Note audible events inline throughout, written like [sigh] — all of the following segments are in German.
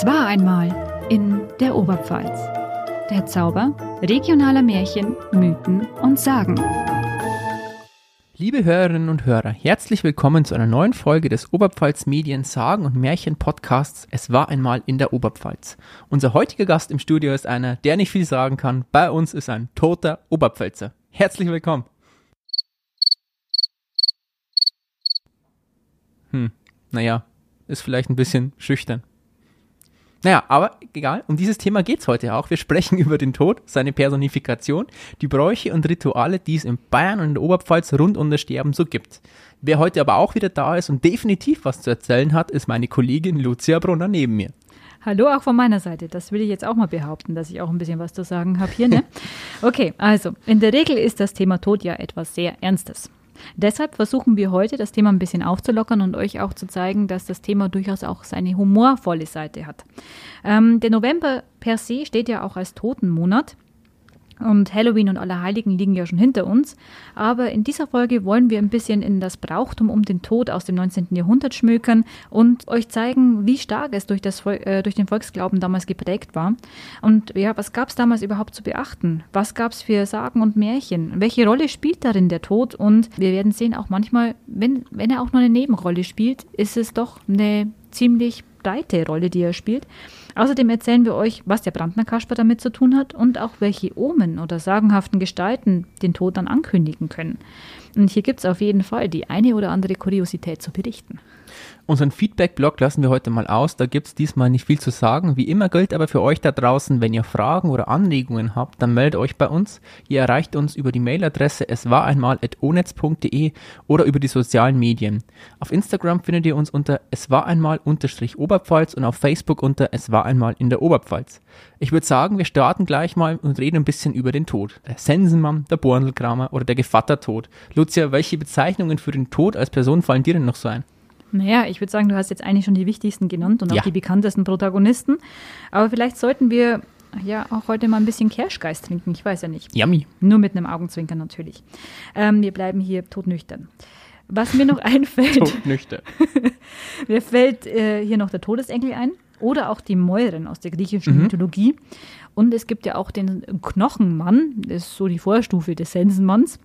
Es war einmal in der Oberpfalz. Der Zauber regionaler Märchen, Mythen und Sagen. Liebe Hörerinnen und Hörer, herzlich willkommen zu einer neuen Folge des Oberpfalz Medien Sagen und Märchen Podcasts Es war einmal in der Oberpfalz. Unser heutiger Gast im Studio ist einer, der nicht viel sagen kann. Bei uns ist ein toter Oberpfälzer. Herzlich willkommen. Hm, naja, ist vielleicht ein bisschen schüchtern. Naja, aber egal, um dieses Thema geht's heute auch. Wir sprechen [laughs] über den Tod, seine Personifikation, die Bräuche und Rituale, die es in Bayern und in der Oberpfalz rund um das Sterben so gibt. Wer heute aber auch wieder da ist und definitiv was zu erzählen hat, ist meine Kollegin Lucia Brunner neben mir. Hallo auch von meiner Seite. Das will ich jetzt auch mal behaupten, dass ich auch ein bisschen was zu sagen habe hier. Ne? [laughs] Okay, also in der Regel ist das Thema Tod ja etwas sehr Ernstes. Deshalb versuchen wir heute, das Thema ein bisschen aufzulockern und euch auch zu zeigen, dass das Thema durchaus auch seine humorvolle Seite hat. Ähm, der November per se steht ja auch als Totenmonat. Und Halloween und Allerheiligen liegen ja schon hinter uns. Aber in dieser Folge wollen wir ein bisschen in das Brauchtum um den Tod aus dem 19. Jahrhundert schmökern und euch zeigen, wie stark es durch, das, äh, durch den Volksglauben damals geprägt war. Und ja, was gab es damals überhaupt zu beachten? Was gab es für Sagen und Märchen? Welche Rolle spielt darin der Tod? Und wir werden sehen, auch manchmal, wenn, wenn er auch nur eine Nebenrolle spielt, ist es doch eine ziemlich breite Rolle, die er spielt. Außerdem erzählen wir euch, was der Brandner Kasper damit zu tun hat und auch welche Omen oder sagenhaften Gestalten den Tod dann ankündigen können. Und hier gibt es auf jeden Fall die eine oder andere Kuriosität zu berichten. Unseren Feedback-Blog lassen wir heute mal aus. Da gibt es diesmal nicht viel zu sagen. Wie immer gilt aber für euch da draußen, wenn ihr Fragen oder Anregungen habt, dann meldet euch bei uns. Ihr erreicht uns über die Mailadresse es war einmal onetz.de oder über die sozialen Medien. Auf Instagram findet ihr uns unter es war einmal unterstrich Oberpfalz und auf Facebook unter es war einmal in der Oberpfalz. Ich würde sagen, wir starten gleich mal und reden ein bisschen über den Tod. Der Sensenmann, der Borndelkramer oder der Gevattertod. Lucia, welche Bezeichnungen für den Tod als Person fallen dir denn noch so ein? Naja, ich würde sagen, du hast jetzt eigentlich schon die wichtigsten genannt und auch Ja. die bekanntesten Protagonisten. Aber vielleicht sollten wir ja auch heute mal ein bisschen Kirschgeist trinken. Ich weiß ja nicht. Yummy. Nur mit einem Augenzwinkern natürlich. Ähm, wir bleiben hier todnüchtern. Was mir noch [laughs] einfällt, Todnüchter. [laughs] mir fällt äh, hier noch der Todesenkel ein oder auch die Mäuren aus der griechischen Mhm. Mythologie. Und es gibt ja auch den Knochenmann, das ist so die Vorstufe des Sensenmanns,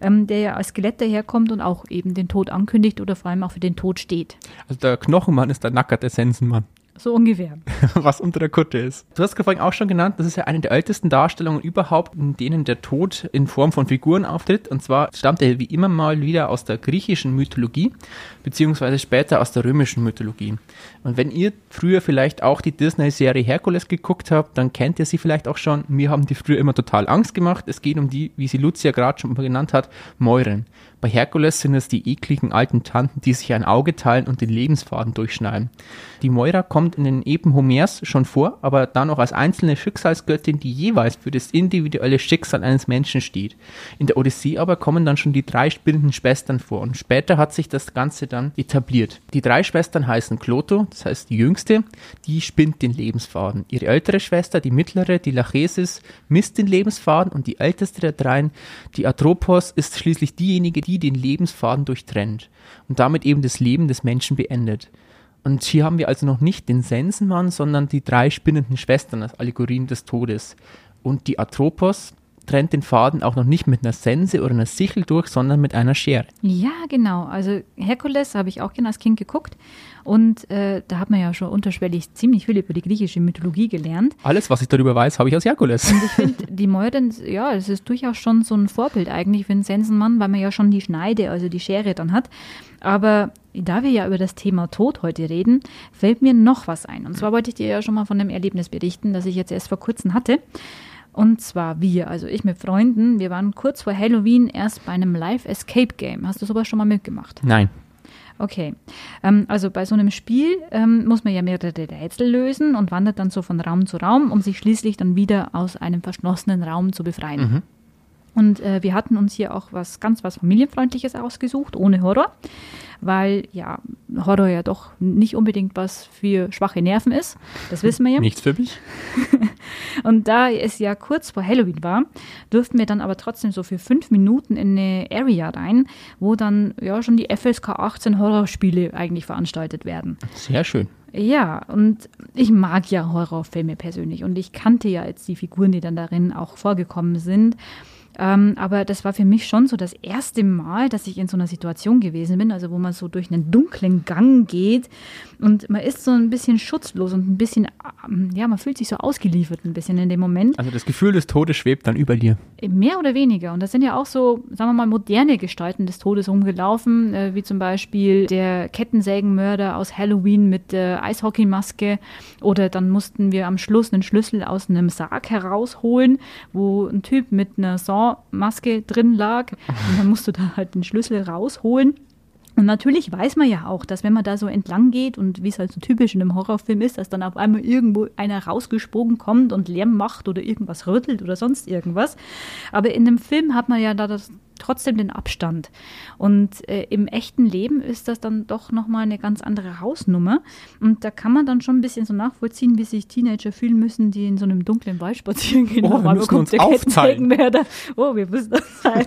ähm, der ja als Skelett daherkommt und auch eben den Tod ankündigt oder vor allem auch für den Tod steht. Also der Knochenmann ist der nackerte Sensenmann. So ungefähr. [laughs] was unter der Kutte ist. Du hast vorhin auch schon genannt, das ist ja eine der ältesten Darstellungen überhaupt, in denen der Tod in Form von Figuren auftritt. Und zwar stammt er wie immer mal wieder aus der griechischen Mythologie, beziehungsweise später aus der römischen Mythologie. Und wenn ihr früher vielleicht auch die Disney-Serie Herkules geguckt habt, dann kennt ihr sie vielleicht auch schon. Mir haben die früher immer total Angst gemacht. Es geht um die, wie sie Lucia gerade schon mal genannt hat, Mäuren. Bei Herkules sind es die ekligen alten Tanten, die sich ein Auge teilen und den Lebensfaden durchschneiden. Die Moira kommt in den Epen Homers schon vor, aber dann auch als einzelne Schicksalsgöttin, die jeweils für das individuelle Schicksal eines Menschen steht. In der Odyssee aber kommen dann schon die drei spinnenden Schwestern vor und später hat sich das Ganze dann etabliert. Die drei Schwestern heißen Kloto, das heißt die jüngste, die spinnt den Lebensfaden. Ihre ältere Schwester, die mittlere, die Lachesis, misst den Lebensfaden und die älteste der dreien, die Atropos, ist schließlich diejenige, die den Lebensfaden durchtrennt und damit eben das Leben des Menschen beendet. Und hier haben wir also noch nicht den Sensenmann, sondern die drei spinnenden Schwestern als Allegorien des Todes. Und die Atropos trennt den Faden auch noch nicht mit einer Sense oder einer Sichel durch, sondern mit einer Schere. Ja, genau. Also Herkules habe ich auch gerne als Kind geguckt. Und äh, da hat man ja schon unterschwellig ziemlich viel über die griechische Mythologie gelernt. Alles, was ich darüber weiß, habe ich aus Herkules. Und ich finde, [laughs] die Mäuren, ja, es ist durchaus schon so ein Vorbild eigentlich für einen Sensenmann, weil man ja schon die Schneide, also die Schere dann hat. Aber da wir ja über das Thema Tod heute reden, fällt mir noch was ein. Und zwar wollte ich dir ja schon mal von einem Erlebnis berichten, das ich jetzt erst vor kurzem hatte. Und zwar wir, also ich mit Freunden, wir waren kurz vor Halloween erst bei einem Live-Escape-Game. Hast du sowas schon mal mitgemacht? Nein. Okay. Ähm, also bei so einem Spiel ähm, muss man ja mehrere Rätsel lösen und wandert dann so von Raum zu Raum, um sich schließlich dann wieder aus einem verschlossenen Raum zu befreien. Mhm. Und äh, wir hatten uns hier auch was ganz was familienfreundliches ausgesucht, ohne Horror, weil ja Horror ja doch nicht unbedingt was für schwache Nerven ist. Das wissen wir ja. Nichts für mich. [laughs] Und da es ja kurz vor Halloween war, durften wir dann aber trotzdem so für fünf Minuten in eine Area rein, wo dann ja schon die FSK 18 Horrorspiele eigentlich veranstaltet werden. Sehr schön. Ja, und ich mag ja Horrorfilme persönlich und ich kannte ja jetzt die Figuren, die dann darin auch vorgekommen sind. Ähm, aber das war für mich schon so das erste Mal, dass ich in so einer Situation gewesen bin, also wo man so durch einen dunklen Gang geht und man ist so ein bisschen schutzlos und ein bisschen, ähm, ja, man fühlt sich so ausgeliefert ein bisschen in dem Moment. Also das Gefühl des Todes schwebt dann über dir. Mehr oder weniger. Und das sind ja auch so, sagen wir mal, moderne Gestalten des Todes rumgelaufen, äh, wie zum Beispiel der Kettensägenmörder aus Halloween mit der Eishockeymaske. Oder dann mussten wir am Schluss einen Schlüssel aus einem Sarg herausholen, wo ein Typ mit einer Saw-Maske drin lag. Und dann musst du da halt den Schlüssel rausholen. Und natürlich weiß man ja auch, dass wenn man da so entlang geht und wie es halt so typisch in einem Horrorfilm ist, dass dann auf einmal irgendwo einer rausgesprungen kommt und Lärm macht oder irgendwas rüttelt oder sonst irgendwas. Aber in dem Film hat man ja da das trotzdem den Abstand. Und äh, im echten Leben ist das dann doch nochmal eine ganz andere Hausnummer. Und da kann man dann schon ein bisschen so nachvollziehen, wie sich Teenager fühlen müssen, die in so einem dunklen Wald spazieren gehen. Oh, wir müssen uns aufzeigen. Oh, wir müssen das [laughs] sein.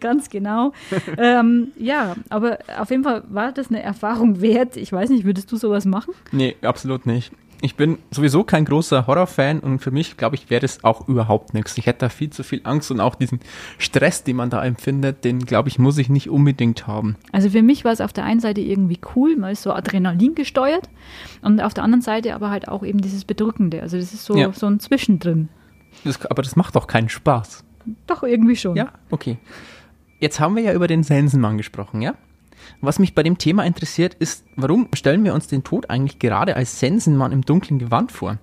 ganz genau. [laughs] ähm, ja, aber auf jeden Fall war das eine Erfahrung wert. Ich weiß nicht, würdest du sowas machen? Nee, absolut nicht ich bin sowieso kein großer Horrorfan und für mich, glaube ich, wäre das auch überhaupt nichts. Ich hätte da viel zu viel Angst und auch diesen Stress, den man da empfindet, den, glaube ich, muss ich nicht unbedingt haben. Also für mich war es auf der einen Seite irgendwie cool, man ist so Adrenalin gesteuert und auf der anderen Seite aber halt auch eben dieses Bedrückende. Also das ist so, ja. so ein Zwischendrin. Das, aber das macht doch keinen Spaß. Doch, irgendwie schon. Ja, okay. Jetzt haben wir ja über den Sensenmann gesprochen, ja? Was mich bei dem Thema interessiert, ist, warum stellen wir uns den Tod eigentlich gerade als Sensenmann im dunklen Gewand vor?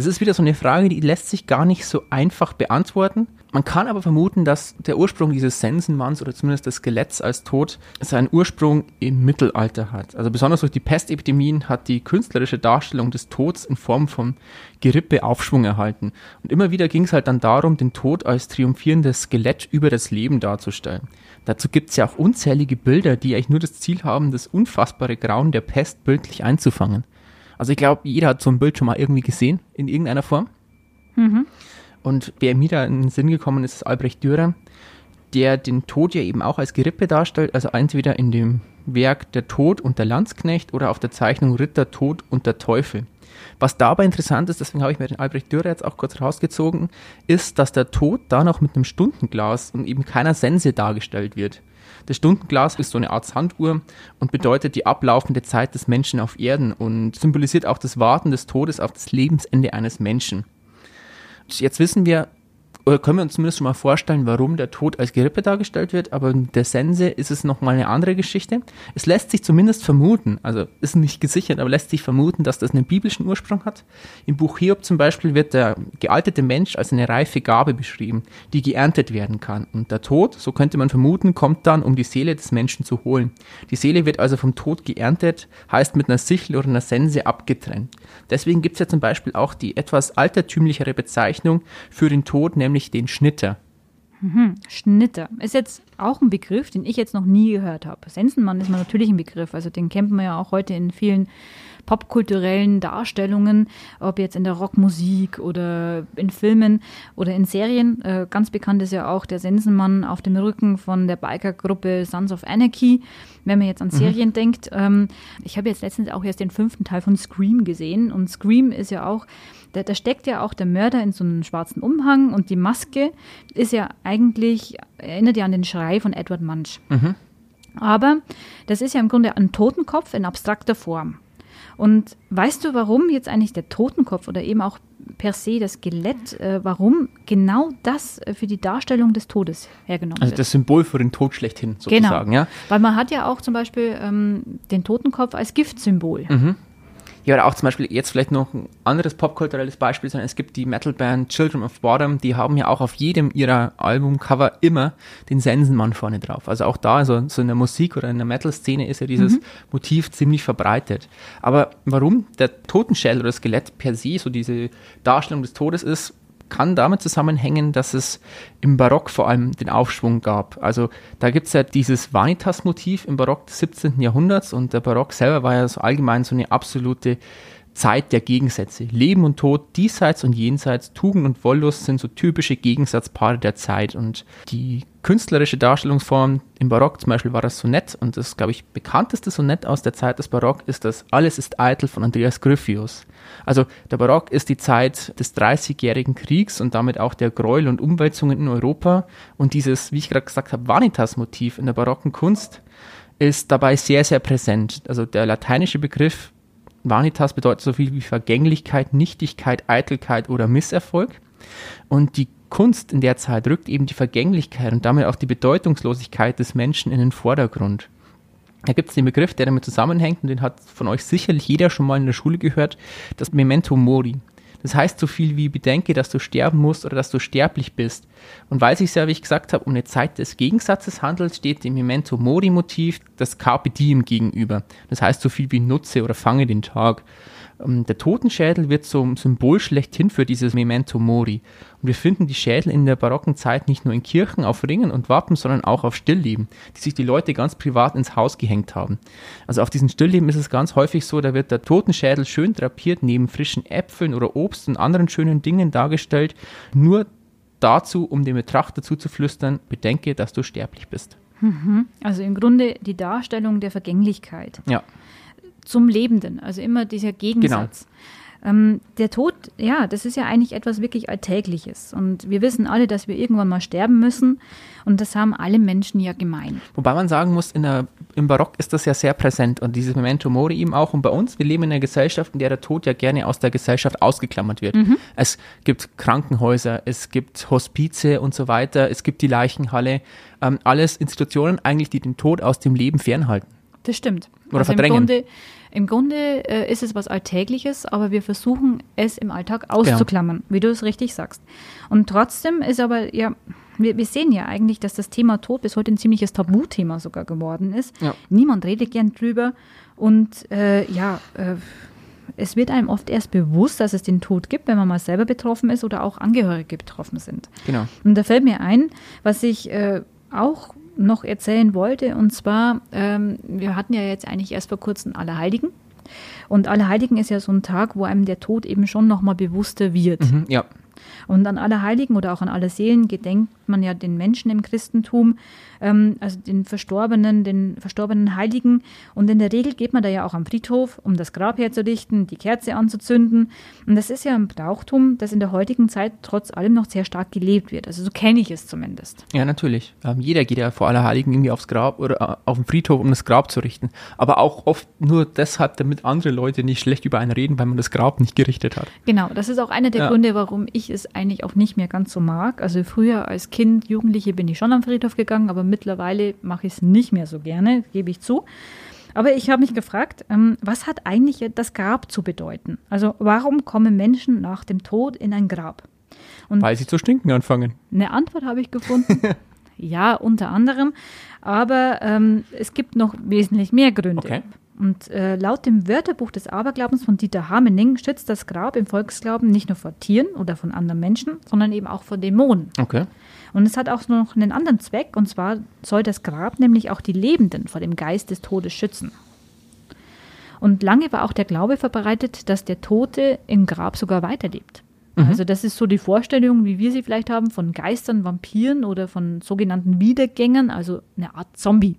Das ist wieder so eine Frage, die lässt sich gar nicht so einfach beantworten. Man kann aber vermuten, dass der Ursprung dieses Sensenmanns oder zumindest des Skeletts als Tod seinen Ursprung im Mittelalter hat. Also besonders durch die Pestepidemien hat die künstlerische Darstellung des Todes in Form von Gerippe Aufschwung erhalten. Und immer wieder ging es halt dann darum, den Tod als triumphierendes Skelett über das Leben darzustellen. Dazu gibt es ja auch unzählige Bilder, die eigentlich nur das Ziel haben, das unfassbare Grauen der Pest bildlich einzufangen. Also ich glaube, jeder hat so ein Bild schon mal irgendwie gesehen, in irgendeiner Form. Mhm. Und wer mir da in den Sinn gekommen ist, ist Albrecht Dürer, der den Tod ja eben auch als Gerippe darstellt, also entweder in dem Werk Der Tod und der Landsknecht oder auf der Zeichnung Ritter, Tod und der Teufel. Was dabei interessant ist, deswegen habe ich mir den Albrecht Dürer jetzt auch kurz rausgezogen, ist, dass der Tod da noch mit einem Stundenglas und eben keiner Sense dargestellt wird. Das Stundenglas ist so eine Art Sanduhr und bedeutet die ablaufende Zeit des Menschen auf Erden und symbolisiert auch das Warten des Todes auf das Lebensende eines Menschen. Jetzt wissen wir, oder können wir uns zumindest schon mal vorstellen, warum der Tod als Gerippe dargestellt wird, aber in der Sense ist es nochmal eine andere Geschichte. Es lässt sich zumindest vermuten, also ist nicht gesichert, aber lässt sich vermuten, dass das einen biblischen Ursprung hat. Im Buch Hiob zum Beispiel wird der gealtete Mensch als eine reife Gabe beschrieben, die geerntet werden kann. Und der Tod, so könnte man vermuten, kommt dann, um die Seele des Menschen zu holen. Die Seele wird also vom Tod geerntet, heißt mit einer Sichel oder einer Sense abgetrennt. Deswegen gibt es ja zum Beispiel auch die etwas altertümlichere Bezeichnung für den Tod, nämlich nämlich den Schnitter. Mhm. Schnitter ist jetzt auch ein Begriff, den ich jetzt noch nie gehört habe. Sensenmann ist man natürlich ein Begriff, also den kennt man ja auch heute in vielen popkulturellen Darstellungen, ob jetzt in der Rockmusik oder in Filmen oder in Serien. Äh, ganz bekannt ist ja auch der Sensenmann auf dem Rücken von der Bikergruppe Sons of Anarchy, wenn man jetzt an mhm. Serien mhm. denkt. Ähm, ich habe jetzt letztens auch erst den fünften Teil von Scream gesehen und Scream ist ja auch da, da, steckt ja auch der Mörder in so einem schwarzen Umhang und die Maske ist ja eigentlich, erinnert ja an den Schrei von Edward Munch. Mhm. Aber das ist ja im Grunde ein Totenkopf in abstrakter Form. Und weißt du, warum jetzt eigentlich der Totenkopf oder eben auch per se das Skelett, äh, warum genau das äh, für die Darstellung des Todes hergenommen also wird? Also das Symbol für den Tod schlechthin sozusagen, genau. ja? Weil man hat ja auch zum Beispiel ähm, den Totenkopf als Giftsymbol. Mhm. Ja, oder auch zum Beispiel jetzt vielleicht noch ein anderes popkulturelles Beispiel, sondern es gibt die Metalband Children of Bottom, die haben ja auch auf jedem ihrer Albumcover immer den Sensenmann vorne drauf. Also auch da, also so in der Musik oder in der Metal-Szene ist ja dieses mhm. Motiv ziemlich verbreitet. Aber warum der Totenschädel oder Skelett per se so diese Darstellung des Todes ist, kann damit zusammenhängen, dass es im Barock vor allem den Aufschwung gab. Also da gibt es ja dieses Vanitas-Motiv im Barock des 17. Jahrhunderts und der Barock selber war ja so allgemein so eine absolute Zeit der Gegensätze. Leben und Tod, diesseits und jenseits, Tugend und Wollust sind so typische Gegensatzpaare der Zeit. Und die künstlerische Darstellungsform im Barock zum Beispiel war das Sonett und das, glaube ich, bekannteste Sonett aus der Zeit des Barock ist das Alles ist eitel von Andreas Gryphius. Also der Barock ist die Zeit des Dreißigjährigen Kriegs und damit auch der Gräuel und Umwälzungen in Europa und dieses, wie ich gerade gesagt habe, Vanitas-Motiv in der barocken Kunst ist dabei sehr, sehr präsent. Also der lateinische Begriff Vanitas bedeutet so viel wie Vergänglichkeit, Nichtigkeit, Eitelkeit oder Misserfolg. Und die Kunst in der Zeit rückt eben die Vergänglichkeit und damit auch die Bedeutungslosigkeit des Menschen in den Vordergrund. Da gibt es den Begriff, der damit zusammenhängt, und den hat von euch sicherlich jeder schon mal in der Schule gehört, das Memento Mori. Das heißt so viel wie bedenke, dass du sterben musst oder dass du sterblich bist. Und weil sich ja, wie ich gesagt habe, um eine Zeit des Gegensatzes handelt, steht dem Memento Mori Motiv das Carpe Diem gegenüber. Das heißt so viel wie nutze oder fange den Tag. Ähm, der Totenschädel wird zum Symbol schlechthin für dieses Memento Mori. Und wir finden die Schädel in der barocken Zeit nicht nur in Kirchen, auf Ringen und Wappen, sondern auch auf Stillleben, die sich die Leute ganz privat ins Haus gehängt haben. Also auf diesen Stillleben ist es ganz häufig so, da wird der Totenschädel schön drapiert, neben frischen Äpfeln oder Obst und anderen schönen Dingen dargestellt, nur dazu, um dem Betrachter zuzuflüstern, bedenke, dass du sterblich bist. Mhm. Also im Grunde die Darstellung der Vergänglichkeit. Ja zum Lebenden. Also immer dieser Gegensatz. Genau. Ähm, der Tod, ja, das ist ja eigentlich etwas wirklich Alltägliches. Und wir wissen alle, dass wir irgendwann mal sterben müssen. Und das haben alle Menschen ja gemein. Wobei man sagen muss, der, im Barock ist das ja sehr präsent. Und dieses Memento Mori eben auch. Und bei uns, wir leben in einer Gesellschaft, in der der Tod ja gerne aus der Gesellschaft ausgeklammert wird. Mhm. Es gibt Krankenhäuser, es gibt Hospize und so weiter. Es gibt die Leichenhalle. Ähm, alles Institutionen eigentlich, die den Tod aus dem Leben fernhalten. Das stimmt. Oder also verdrängen. Im Grunde, im Grunde äh, ist es was Alltägliches, aber wir versuchen es im Alltag auszuklammern, genau. wie du es richtig sagst. Und trotzdem ist aber, ja, wir, wir, sehen ja eigentlich, dass das Thema Tod bis heute ein ziemliches Tabuthema sogar geworden ist. Ja. Niemand redet gern drüber. Und äh, ja, äh, es wird einem oft erst bewusst, dass es den Tod gibt, wenn man mal selber betroffen ist oder auch Angehörige betroffen sind. Genau. Und da fällt mir ein, was ich äh, auch noch erzählen wollte. Und zwar, ähm, wir hatten ja jetzt eigentlich erst vor kurzem Allerheiligen. Und Allerheiligen ist ja so ein Tag, wo einem der Tod eben schon nochmal bewusster wird. Mhm, ja. Und an Allerheiligen oder auch an alle Seelen gedenkt man ja den Menschen im Christentum, ähm, also den Verstorbenen, den verstorbenen Heiligen. Und in der Regel geht man da ja auch am Friedhof, um das Grab herzurichten, die Kerze anzuzünden. Und das ist ja ein Brauchtum, das in der heutigen Zeit trotz allem noch sehr stark gelebt wird. Also so kenne ich es zumindest. Ja, natürlich. Ähm, jeder geht ja vor Allerheiligen irgendwie aufs Grab oder äh, auf den Friedhof, um das Grab zu richten. Aber auch oft nur deshalb, damit andere Leute nicht schlecht über einen reden, weil man das Grab nicht gerichtet hat. Genau, das ist auch einer der ja. Gründe, warum ich es eigentlich auch nicht mehr ganz so mag. Also früher als Kind, Jugendliche bin ich schon am Friedhof gegangen, aber mittlerweile mache ich es nicht mehr so gerne, gebe ich zu. Aber ich habe mich gefragt, ähm, was hat eigentlich das Grab zu bedeuten? Also warum kommen Menschen nach dem Tod in ein Grab? Und Weil sie zu stinken anfangen. Eine Antwort habe ich gefunden. [laughs] ja, unter anderem. Aber ähm, es gibt noch wesentlich mehr Gründe. Okay. Und äh, laut dem Wörterbuch des Aberglaubens von Dieter Hamening schützt das Grab im Volksglauben nicht nur vor Tieren oder von anderen Menschen, sondern eben auch vor Dämonen. Okay. Und es hat auch noch einen anderen Zweck, und zwar soll das Grab nämlich auch die Lebenden vor dem Geist des Todes schützen. Und lange war auch der Glaube verbreitet, dass der Tote im Grab sogar weiterlebt. Mhm. Also das ist so die Vorstellung, wie wir sie vielleicht haben, von Geistern, Vampiren oder von sogenannten Wiedergängern, also eine Art Zombie.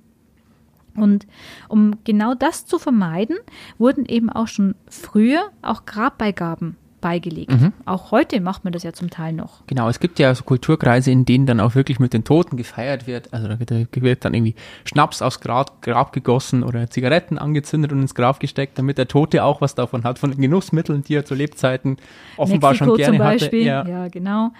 Und um genau das zu vermeiden, wurden eben auch schon früher auch Grabbeigaben beigelegt. Mhm. Auch heute macht man das ja zum Teil noch. Genau, es gibt ja so Kulturkreise, in denen dann auch wirklich mit den Toten gefeiert wird. Also da wird dann irgendwie Schnaps aufs Grab, Grab gegossen oder Zigaretten angezündet und ins Grab gesteckt, damit der Tote auch was davon hat, von den Genussmitteln, die er zu Lebzeiten offenbar Mexiko schon gerne zum Beispiel. hatte. Ja, ja genau.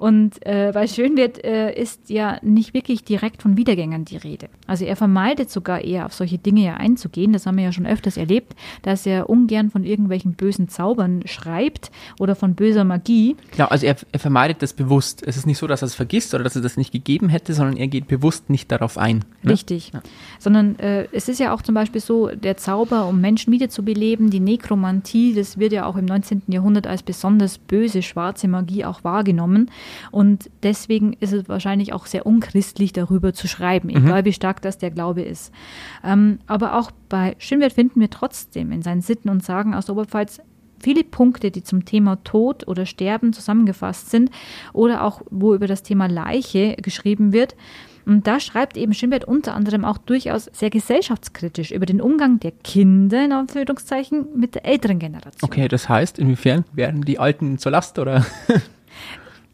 Und äh, bei Schönwert äh, ist ja nicht wirklich direkt von Wiedergängern die Rede. Also er vermeidet sogar eher auf solche Dinge ja einzugehen. Das haben wir ja schon öfters erlebt, dass er ungern von irgendwelchen bösen Zaubern schreibt oder von böser Magie. Genau, also er, er vermeidet das bewusst. Es ist nicht so, dass er es vergisst oder dass er das nicht gegeben hätte, sondern er geht bewusst nicht darauf ein. Ne? Richtig. Ja. Sondern äh, es ist ja auch zum Beispiel so, der Zauber, um Menschen wiederzubeleben, die Nekromantie, das wird ja auch im 19. Jahrhundert als besonders böse schwarze Magie auch wahrgenommen. Und deswegen ist es wahrscheinlich auch sehr unchristlich, darüber zu schreiben, mhm. egal wie stark das der Glaube ist. Ähm, aber auch bei Schönwert finden wir trotzdem in seinen Sitten und Sagen aus der Oberpfalz viele Punkte, die zum Thema Tod oder Sterben zusammengefasst sind oder auch wo über das Thema Leiche geschrieben wird. Und da schreibt eben Schönberg unter anderem auch durchaus sehr gesellschaftskritisch über den Umgang der Kinder, in Anführungszeichen, mit der älteren Generation. Okay, das heißt, inwiefern werden die Alten zur Last oder? [laughs]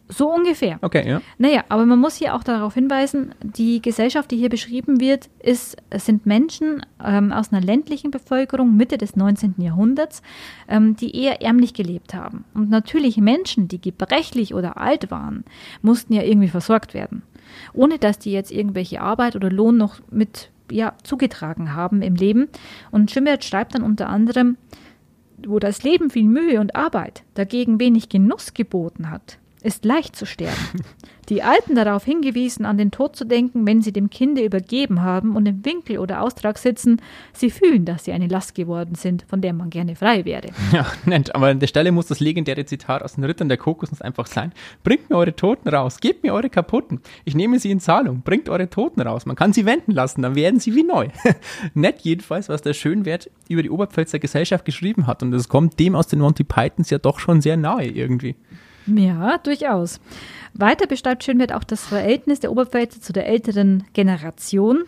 So ungefähr. Okay, ja. Naja, aber man muss hier auch darauf hinweisen, die Gesellschaft, die hier beschrieben wird, ist, sind Menschen ähm, aus einer ländlichen Bevölkerung Mitte des 19. Jahrhunderts, ähm, die eher ärmlich gelebt haben. Und natürlich Menschen, die gebrechlich oder alt waren, mussten ja irgendwie versorgt werden. Ohne dass die jetzt irgendwelche Arbeit oder Lohn noch mit ja, zugetragen haben im Leben. Und Schimmert schreibt dann unter anderem, wo das Leben viel Mühe und Arbeit dagegen wenig Genuss geboten hat, ist leicht zu sterben. Die Alten darauf hingewiesen, an den Tod zu denken, wenn sie dem Kinde übergeben haben und im Winkel oder Austrag sitzen, sie fühlen, dass sie eine Last geworden sind, von der man gerne frei wäre. Ja, nett, aber an der Stelle muss das legendäre Zitat aus den Rittern der Kokosnuss einfach sein. Bringt mir eure Toten raus, gebt mir eure kaputten. Ich nehme sie in Zahlung, bringt eure Toten raus. Man kann sie wenden lassen, dann werden sie wie neu. [laughs] nett jedenfalls, was der Schönwert über die Oberpfälzer Gesellschaft geschrieben hat und das kommt dem aus den Monty Pythons ja doch schon sehr nahe irgendwie. Ja, durchaus. Weiter beschreibt Schönwert auch das Verhältnis der Oberpfälzer zu der älteren Generation,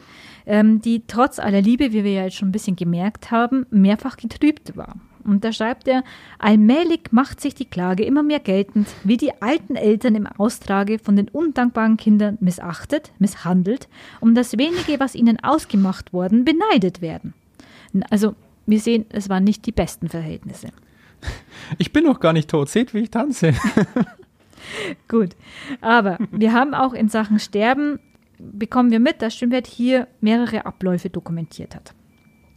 ähm, die trotz aller Liebe, wie wir ja jetzt schon ein bisschen gemerkt haben, mehrfach getrübt war. Und da schreibt er, allmählich macht sich die Klage immer mehr geltend, wie die alten Eltern im Austrage von den undankbaren Kindern missachtet, misshandelt, um das wenige, was ihnen ausgemacht worden, beneidet werden. Also, wir sehen, es waren nicht die besten Verhältnisse. [laughs] Ich bin noch gar nicht tot. Seht, wie ich tanze. [laughs] Gut. Aber wir haben auch in Sachen Sterben, bekommen wir mit, dass Schönwert hier mehrere Abläufe dokumentiert hat.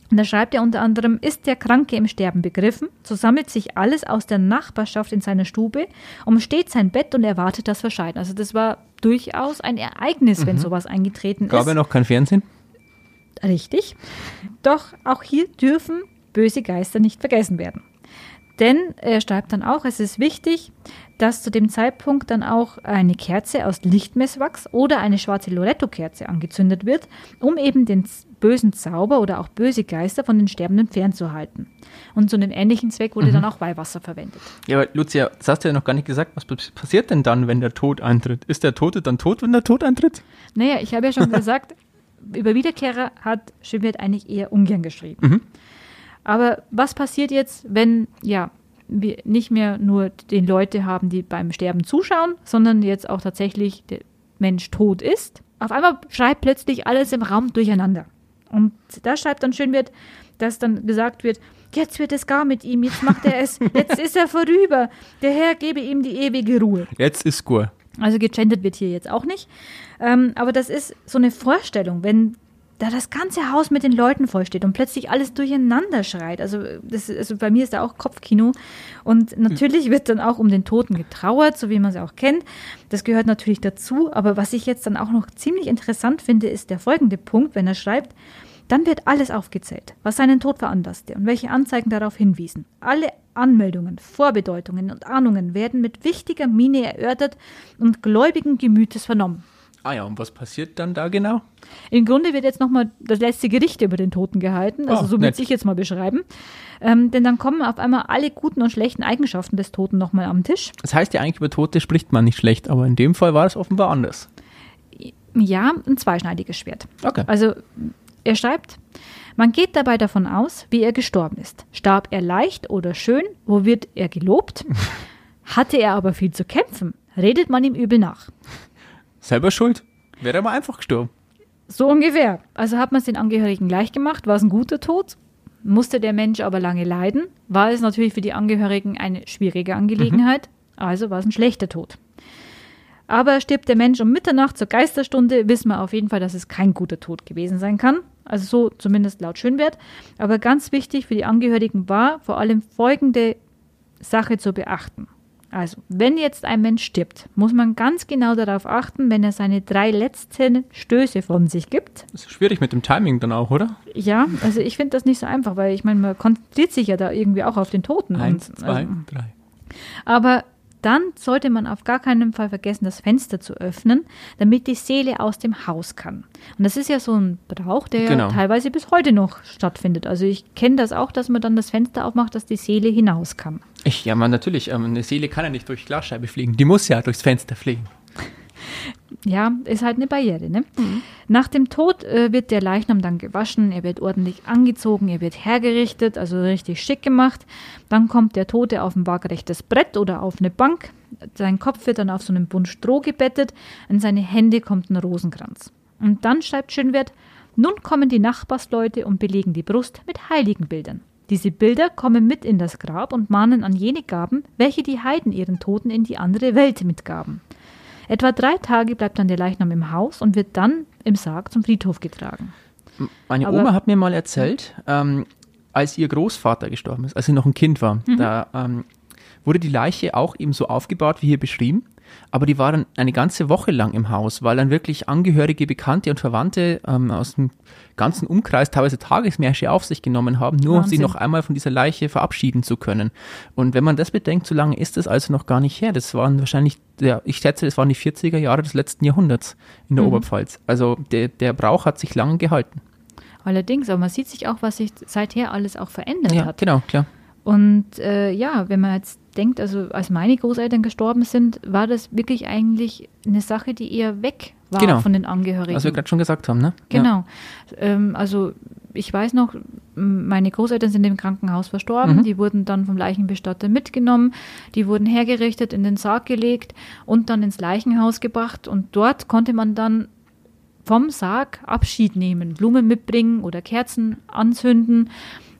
Und da schreibt er unter anderem, ist der Kranke im Sterben begriffen, so sammelt sich alles aus der Nachbarschaft in seiner Stube, umsteht sein Bett und erwartet das Verscheiden. Also das war durchaus ein Ereignis, wenn mhm. sowas eingetreten Gab ist. Gab er noch kein Fernsehen? Richtig. Doch auch hier dürfen böse Geister nicht vergessen werden. Denn er schreibt dann auch, es ist wichtig, dass zu dem Zeitpunkt dann auch eine Kerze aus Lichtmesswachs oder eine schwarze Loretto-Kerze angezündet wird, um eben den bösen Zauber oder auch böse Geister von den Sterbenden fernzuhalten. Und zu einem ähnlichen Zweck wurde mhm. dann auch Weihwasser verwendet. Ja, aber Lucia, das hast du ja noch gar nicht gesagt. Was passiert denn dann, wenn der Tod eintritt? Ist der Tote dann tot, wenn der Tod eintritt? Naja, ich habe ja schon [laughs] gesagt, über Wiederkehrer hat Schönwert eigentlich eher ungern geschrieben. Mhm. Aber was passiert jetzt, wenn ja wir nicht mehr nur den Leute haben, die beim Sterben zuschauen, sondern jetzt auch tatsächlich der Mensch tot ist? Auf einmal schreibt plötzlich alles im Raum durcheinander. Und da schreibt dann schön wird, dass dann gesagt wird, jetzt wird es gar mit ihm, jetzt macht er es, [laughs] jetzt ist er vorüber. Der Herr gebe ihm die ewige Ruhe. Jetzt ist gut. Also gegendert wird hier jetzt auch nicht. Ähm, aber das ist so eine Vorstellung, wenn da das ganze Haus mit den Leuten vollsteht und plötzlich alles durcheinander schreit. Also, das, also bei mir ist da auch Kopfkino. Und natürlich wird dann auch um den Toten getrauert, so wie man es auch kennt. Das gehört natürlich dazu. Aber was ich jetzt dann auch noch ziemlich interessant finde, ist der folgende Punkt, wenn er schreibt, dann wird alles aufgezählt, was seinen Tod veranlasste und welche Anzeigen darauf hinwiesen. Alle Anmeldungen, Vorbedeutungen und Ahnungen werden mit wichtiger Miene erörtert und gläubigen Gemütes vernommen. Ah ja, und was passiert dann da genau? Im Grunde wird jetzt nochmal das letzte Gericht über den Toten gehalten, also oh, so würde ich jetzt mal beschreiben. Ähm, denn dann kommen auf einmal alle guten und schlechten Eigenschaften des Toten nochmal am Tisch. Das heißt ja eigentlich, über Tote spricht man nicht schlecht, aber in dem Fall war es offenbar anders. Ja, ein zweischneidiges Schwert. Okay. Also er schreibt, man geht dabei davon aus, wie er gestorben ist. Starb er leicht oder schön, wo wird er gelobt? [laughs] Hatte er aber viel zu kämpfen, redet man ihm übel nach. Selber schuld. Wäre aber einfach gestorben. So ungefähr. Also hat man es den Angehörigen gleich gemacht. War es ein guter Tod? Musste der Mensch aber lange leiden? War es natürlich für die Angehörigen eine schwierige Angelegenheit? Mhm. Also war es ein schlechter Tod. Aber stirbt der Mensch um Mitternacht zur Geisterstunde, wissen wir auf jeden Fall, dass es kein guter Tod gewesen sein kann. Also so zumindest laut Schönwert. Aber ganz wichtig für die Angehörigen war vor allem folgende Sache zu beachten. Also, wenn jetzt ein Mensch stirbt, muss man ganz genau darauf achten, wenn er seine drei letzten Stöße von sich gibt. Das ist schwierig mit dem Timing dann auch, oder? Ja, also ich finde das nicht so einfach, weil ich meine, man konzentriert sich ja da irgendwie auch auf den Toten. Eins, und, zwei, also, drei. Aber dann sollte man auf gar keinen Fall vergessen, das Fenster zu öffnen, damit die Seele aus dem Haus kann. Und das ist ja so ein Brauch, der Genau. ja teilweise bis heute noch stattfindet. Also ich kenne das auch, dass man dann das Fenster aufmacht, dass die Seele hinaus kann. Ich, ja, man, natürlich. Ähm, eine Seele kann ja nicht durch Glasscheibe fliegen. Die muss ja durchs Fenster fliegen. Ja, ist halt eine Barriere. Ne? Nach dem Tod äh, wird der Leichnam dann gewaschen, er wird ordentlich angezogen, er wird hergerichtet, also richtig schick gemacht. Dann kommt der Tote auf ein waagerechtes Brett oder auf eine Bank. Sein Kopf wird dann auf so einem Bund Stroh gebettet, in seine Hände kommt ein Rosenkranz. Und dann schreibt Schönwert, nun kommen die Nachbarsleute und belegen die Brust mit Heiligenbildern. Diese Bilder kommen mit in das Grab und mahnen an jene Gaben, welche die Heiden ihren Toten in die andere Welt mitgaben. Etwa drei Tage bleibt dann der Leichnam im Haus und wird dann im Sarg zum Friedhof getragen. Meine Aber- Oma hat mir mal erzählt, ähm, als ihr Großvater gestorben ist, als sie noch ein Kind war, da ähm, wurde die Leiche auch eben so aufgebaut, wie hier beschrieben. Aber die war dann eine ganze Woche lang im Haus, weil dann wirklich Angehörige, Bekannte und Verwandte ähm, aus dem ganzen Umkreis teilweise Tagesmärsche auf sich genommen haben, nur um Wahnsinn. noch einmal von dieser Leiche verabschieden zu können. Und wenn man das bedenkt, so lange ist das also noch gar nicht her. Das waren wahrscheinlich, ja, ich schätze, das waren die 40er Jahre des letzten Jahrhunderts in der Oberpfalz. Also der, der Brauch hat sich lange gehalten. Allerdings, aber man sieht sich auch, was sich seither alles auch verändert Ja, hat. genau, klar. Und äh, ja, wenn man jetzt denkt, also als meine Großeltern gestorben sind, war das wirklich eigentlich eine Sache, die eher weg war Genau. von den Angehörigen. Was wir gerade schon gesagt haben, ne? Ja. Genau. Ähm, also ich weiß noch, meine Großeltern sind im Krankenhaus verstorben. Mhm. Die wurden dann vom Leichenbestatter mitgenommen. Die wurden hergerichtet, in den Sarg gelegt und dann ins Leichenhaus gebracht. Und dort konnte man dann vom Sarg Abschied nehmen, Blumen mitbringen oder Kerzen anzünden.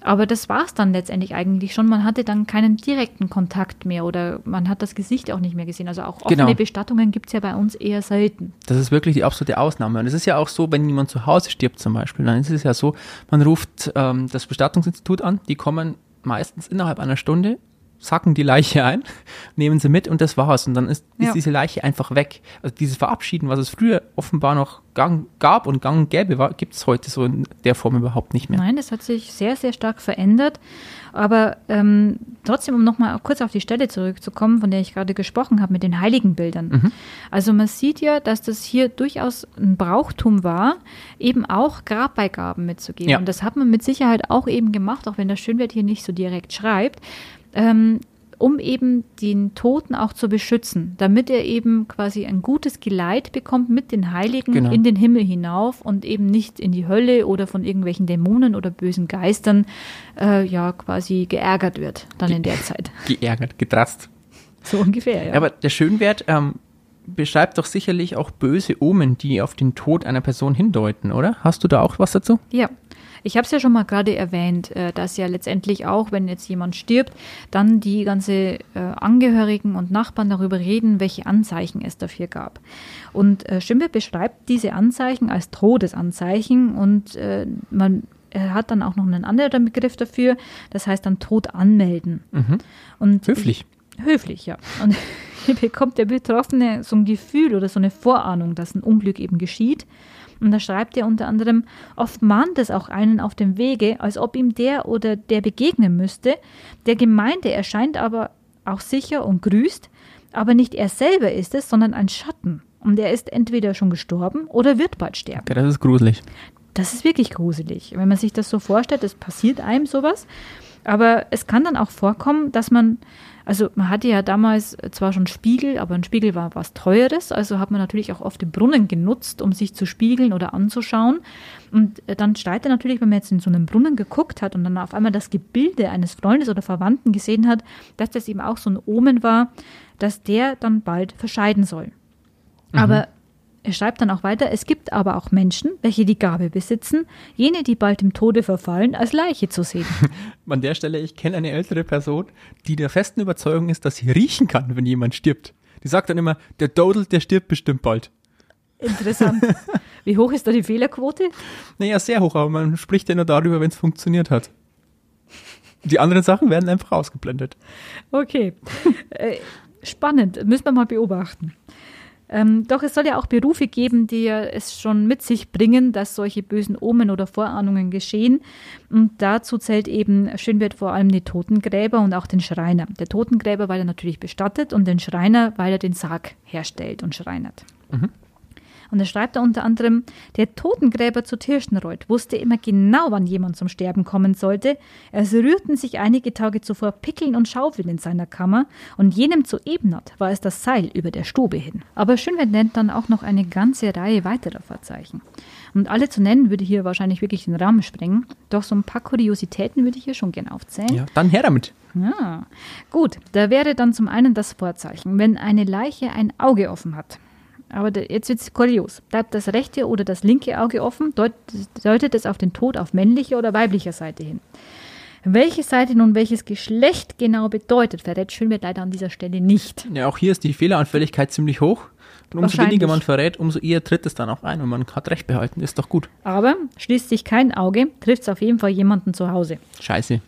Aber das war es dann letztendlich eigentlich schon. Man hatte dann keinen direkten Kontakt mehr oder man hat das Gesicht auch nicht mehr gesehen. Also auch offene Genau. Bestattungen gibt es ja bei uns eher selten. Das ist wirklich die absolute Ausnahme. Und es ist ja auch so, wenn jemand zu Hause stirbt zum Beispiel, dann ist es ja so, man ruft ähm, das Bestattungsinstitut an, die kommen meistens innerhalb einer Stunde, sacken die Leiche ein, [laughs] nehmen sie mit und das war's. Und dann ist, ist Ja. diese Leiche einfach weg. Also dieses Verabschieden, was es früher offenbar noch gang, gab und gang und gäbe gibt es heute so in der Form überhaupt nicht mehr. Nein, das hat sich sehr, sehr stark verändert. Aber ähm, trotzdem, um nochmal kurz auf die Stelle zurückzukommen, von der ich gerade gesprochen habe, mit den Heiligenbildern. Mhm. Also man sieht ja, dass das hier durchaus ein Brauchtum war, eben auch Grabbeigaben mitzugeben. Ja. Und das hat man mit Sicherheit auch eben gemacht, auch wenn der Schönwert hier nicht so direkt schreibt. Ähm, um eben den Toten auch zu beschützen, damit er eben quasi ein gutes Geleit bekommt mit den Heiligen Genau. in den Himmel hinauf und eben nicht in die Hölle oder von irgendwelchen Dämonen oder bösen Geistern äh, ja quasi geärgert wird dann in der Zeit. [laughs] Geärgert, getratzt. So ungefähr, ja. Ja, aber der Schönwert ähm, beschreibt doch sicherlich auch böse Omen, die auf den Tod einer Person hindeuten, oder? Hast du da auch was dazu? Ja, ich habe es ja schon mal gerade erwähnt, äh, dass ja letztendlich auch, wenn jetzt jemand stirbt, dann die ganze äh, Angehörigen und Nachbarn darüber reden, welche Anzeichen es dafür gab. Und äh, Schimbe beschreibt diese Anzeichen als Todesanzeichen und man er hat dann auch noch einen anderen Begriff dafür, das heißt dann Tod anmelden. Und Höflich. Höflich, ja. Und [laughs] hier bekommt der Betroffene so ein Gefühl oder so eine Vorahnung, dass ein Unglück eben geschieht. Und da schreibt er unter anderem, oft mahnt es auch einen auf dem Wege, als ob ihm der oder der begegnen müsste. Der Gemeinde erscheint aber auch sicher und grüßt, aber nicht er selber ist es, sondern ein Schatten. Und er ist entweder schon gestorben oder wird bald sterben. Ja, das ist gruselig. Das ist wirklich gruselig. Wenn man sich das so vorstellt, es passiert einem sowas. Aber es kann dann auch vorkommen, dass man, also man hatte ja damals zwar schon Spiegel, aber ein Spiegel war was Teures, also hat man natürlich auch oft den Brunnen genutzt, um sich zu spiegeln oder anzuschauen. Und äh, dann steigt er natürlich, wenn man jetzt in so einen Brunnen geguckt hat und dann auf einmal das Gebilde eines Freundes oder Verwandten gesehen hat, dass das eben auch so ein Omen war, dass der dann bald verscheiden soll. Aber er schreibt dann auch weiter, es gibt aber auch Menschen, welche die Gabe besitzen, jene, die bald im Tode verfallen, als Leiche zu sehen. [laughs] An der Stelle, ich kenne eine ältere Person, die der festen Überzeugung ist, dass sie riechen kann, wenn jemand stirbt. Die sagt dann immer, der Dodel, der stirbt bestimmt bald. Interessant. [laughs] Wie hoch ist da die Fehlerquote? Naja, sehr hoch, aber man spricht ja nur darüber, wenn es funktioniert hat. Die anderen Sachen werden einfach ausgeblendet. Okay. Äh, spannend, müssen wir mal beobachten. Ähm, doch es soll ja auch Berufe geben, die es schon mit sich bringen, dass solche bösen Omen oder Vorahnungen geschehen. Und dazu zählt eben Schönwert vor allem die Totengräber und auch den Schreiner. Der Totengräber, weil er natürlich bestattet und den Schreiner, weil er den Sarg herstellt und schreinert. Mhm. Und er schreibt da unter anderem, der Totengräber zu Tirschenreuth wusste immer genau, wann jemand zum Sterben kommen sollte. Es rührten sich einige Tage zuvor Pickeln und Schaufeln in seiner Kammer und jenem zu Ebnat war es das Seil über der Stube hin. Aber Schönwert nennt dann auch noch eine ganze Reihe weiterer Vorzeichen. Und alle zu nennen würde hier wahrscheinlich wirklich den Rahmen sprengen. Doch so ein paar Kuriositäten würde ich hier schon gerne aufzählen. Ja, dann her damit. Ja, gut. Da wäre dann zum einen das Vorzeichen, wenn eine Leiche ein Auge offen hat. Aber jetzt wird es kurios. Bleibt das rechte oder das linke Auge offen, deutet es auf den Tod auf männlicher oder weiblicher Seite hin. Welche Seite nun welches Geschlecht genau bedeutet, verrät Schönwert leider an dieser Stelle nicht. Ja, auch hier ist die Fehleranfälligkeit ziemlich hoch. Und umso weniger man verrät, umso eher tritt es dann auch ein und man hat recht behalten. Ist doch gut. Aber schließt sich kein Auge, trifft es auf jeden Fall jemanden zu Hause. Scheiße.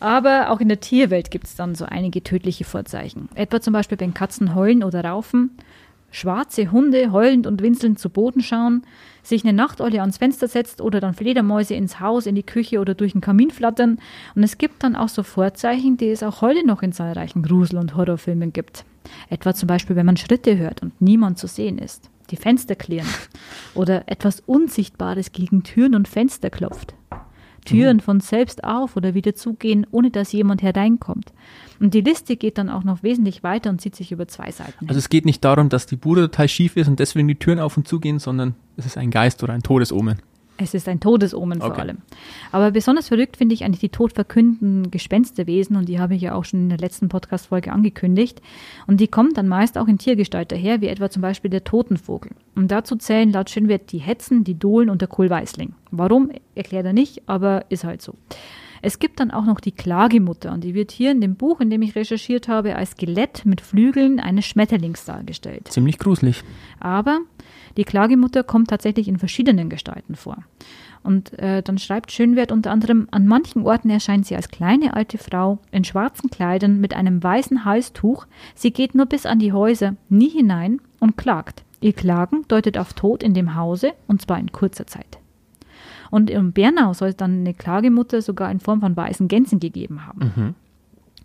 Aber auch in der Tierwelt gibt es dann so einige tödliche Vorzeichen. Etwa zum Beispiel, wenn Katzen heulen oder raufen, schwarze Hunde heulend und winselnd zu Boden schauen, sich eine Nachteule ans Fenster setzt oder dann Fledermäuse ins Haus, in die Küche oder durch den Kamin flattern. Und es gibt dann auch so Vorzeichen, die es auch heute noch in zahlreichen Grusel- und Horrorfilmen gibt. Etwa zum Beispiel, wenn man Schritte hört und niemand zu sehen ist, die Fenster klirren [laughs] oder etwas Unsichtbares gegen Türen und Fenster klopft. Türen von selbst auf oder wieder zugehen, ohne dass jemand hereinkommt. Und die Liste geht dann auch noch wesentlich weiter und zieht sich über zwei Seiten. Also es geht nicht darum, dass die Bude total schief ist und deswegen die Türen auf und zugehen, sondern es ist ein Geist oder ein Todesomen. Es ist ein Todesomen okay. vor allem. Aber besonders verrückt finde ich eigentlich die todverkündenden Gespensterwesen und die habe ich ja auch schon in der letzten Podcast-Folge angekündigt. Und die kommen dann meist auch in Tiergestalt daher, wie etwa zum Beispiel der Totenvogel. Und dazu zählen laut Schönwert die Hetzen, die Dohlen und der Kohlweißling. Warum, erklärt er nicht, aber ist halt so. Es gibt dann auch noch die Klagemutter und die wird hier in dem Buch, in dem ich recherchiert habe, als Skelett mit Flügeln eines Schmetterlings dargestellt. Ziemlich gruselig. Aber die Klagemutter kommt tatsächlich in verschiedenen Gestalten vor. Und äh, dann schreibt Schönwert unter anderem, an manchen Orten erscheint sie als kleine alte Frau in schwarzen Kleidern mit einem weißen Halstuch. Sie geht nur bis an die Häuser, nie hinein und klagt. Ihr Klagen deutet auf Tod in dem Hause und zwar in kurzer Zeit. Und in Bernau soll es dann eine Klagemutter sogar in Form von weißen Gänsen gegeben haben. Mhm.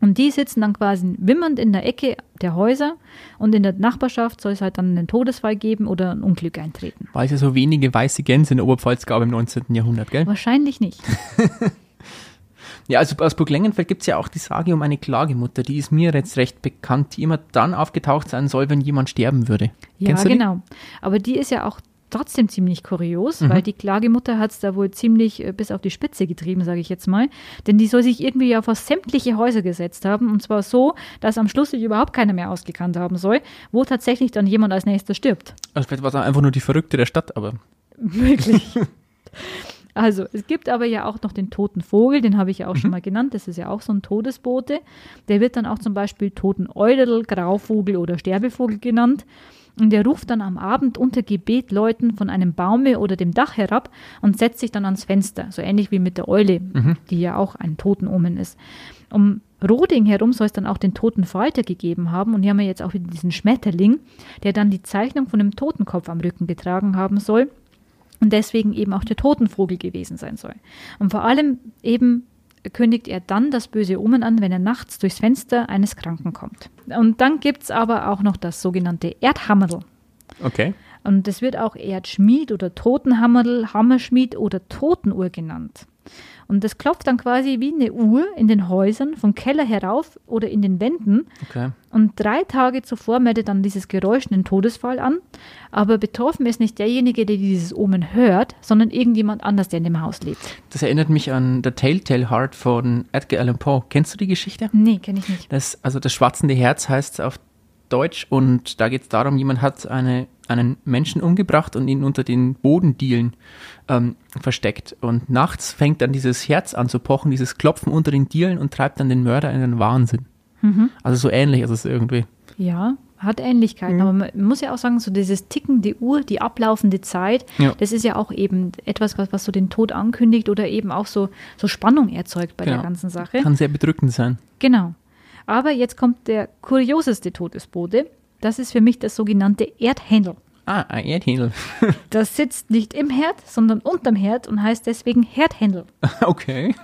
Und die sitzen dann quasi wimmernd in der Ecke der Häuser und in der Nachbarschaft soll es halt dann einen Todesfall geben oder ein Unglück eintreten. Weil es ja so wenige weiße Gänse in der Oberpfalz gab im 19. Jahrhundert, gell? Wahrscheinlich nicht. [laughs] ja, also aus Burg Lengenfeld gibt es ja auch die Sage um eine Klagemutter, die ist mir jetzt recht bekannt, die immer dann aufgetaucht sein soll, wenn jemand sterben würde. Ja, Kennst du genau. Aber die ist ja auch trotzdem ziemlich kurios, mhm. weil die Klagemutter hat es da wohl ziemlich äh, bis auf die Spitze getrieben, sage ich jetzt mal. Denn die soll sich irgendwie ja vor sämtliche Häuser gesetzt haben. Und zwar so, dass am Schluss sich überhaupt keiner mehr ausgekannt haben soll, wo tatsächlich dann jemand als nächster stirbt. Also vielleicht war es einfach nur die Verrückte der Stadt, aber. [laughs] Wirklich. Also, es gibt aber ja auch noch den toten Vogel, den habe ich ja auch mhm. schon mal genannt. Das ist ja auch so ein Todesbote. Der wird dann auch zum Beispiel toten Eudel, Grauvogel oder Sterbevogel genannt. Und er ruft dann am Abend unter Gebet Leuten von einem Baume oder dem Dach herab und setzt sich dann ans Fenster, so ähnlich wie mit der Eule, mhm. die ja auch ein Totenomen ist. Um Roding herum soll es dann auch den toten Falter gegeben haben und hier haben wir jetzt auch wieder diesen Schmetterling, der dann die Zeichnung von einem Totenkopf am Rücken getragen haben soll und deswegen eben auch der Totenvogel gewesen sein soll. Und vor allem eben kündigt er dann das böse Omen an, wenn er nachts durchs Fenster eines Kranken kommt. Und dann gibt es aber auch noch das sogenannte Erdhammerl. Okay. Und es wird auch Erdschmied oder Totenhammerl, Hammerschmied oder Totenuhr genannt. Und das klopft dann quasi wie eine Uhr in den Häusern vom Keller herauf oder in den Wänden. Okay. Und drei Tage zuvor meldet dann dieses Geräusch einen Todesfall an. Aber betroffen ist nicht derjenige, der dieses Omen hört, sondern irgendjemand anders, der in dem Haus lebt. Das erinnert mich an The Telltale Heart von Edgar Allan Poe. Kennst du die Geschichte? Nee, kenne ich nicht. Das, also das schwatzende Herz heißt auf Deutsch und da geht es darum, jemand hat eine, einen Menschen umgebracht und ihn unter den Bodendielen ähm, versteckt. Und nachts fängt dann dieses Herz an zu pochen, dieses Klopfen unter den Dielen und treibt dann den Mörder in den Wahnsinn. Mhm. Also so ähnlich ist es irgendwie. Ja, hat Ähnlichkeiten, mhm. aber man muss ja auch sagen, so dieses Ticken, die Uhr, die ablaufende Zeit, ja. das ist ja auch eben etwas, was, was so den Tod ankündigt oder eben auch so, so Spannung erzeugt bei genau. der ganzen Sache. Kann sehr bedrückend sein. Genau. Aber jetzt kommt der kurioseste Todesbote. das ist für mich das sogenannte Erdhändel. Ah, ein Erdhändel. [laughs] Das sitzt nicht im Herd, sondern unterm Herd und heißt deswegen Herdhändel. [laughs] okay.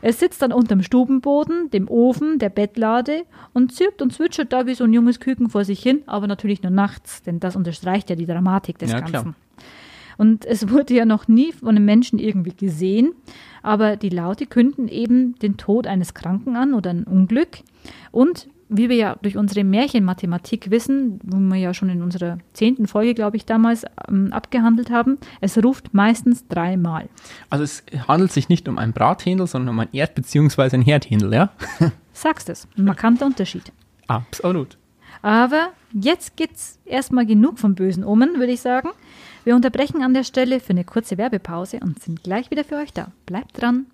Es sitzt dann unterm Stubenboden, dem Ofen, der Bettlade und zirpt und zwitschert da wie so ein junges Küken vor sich hin, aber natürlich nur nachts, denn das unterstreicht ja die Dramatik des Ja, Ganzen. klar. Und es wurde ja noch nie von einem Menschen irgendwie gesehen, aber die Laute künden eben den Tod eines Kranken an oder ein Unglück. Und wie wir ja durch unsere Märchenmathematik wissen, wo wir ja schon in unserer zehnten Folge, glaube ich, damals ähm, abgehandelt haben, es ruft meistens dreimal. Also es handelt sich nicht um ein Brathändel, sondern um ein Erd- bzw. ein Herdhändel, ja? [laughs] Sagst es, ein markanter Unterschied. Absolut. Aber jetzt gibt's erstmal genug vom bösen Omen, würde ich sagen. Wir unterbrechen an der Stelle für eine kurze Werbepause und sind gleich wieder für euch da. Bleibt dran.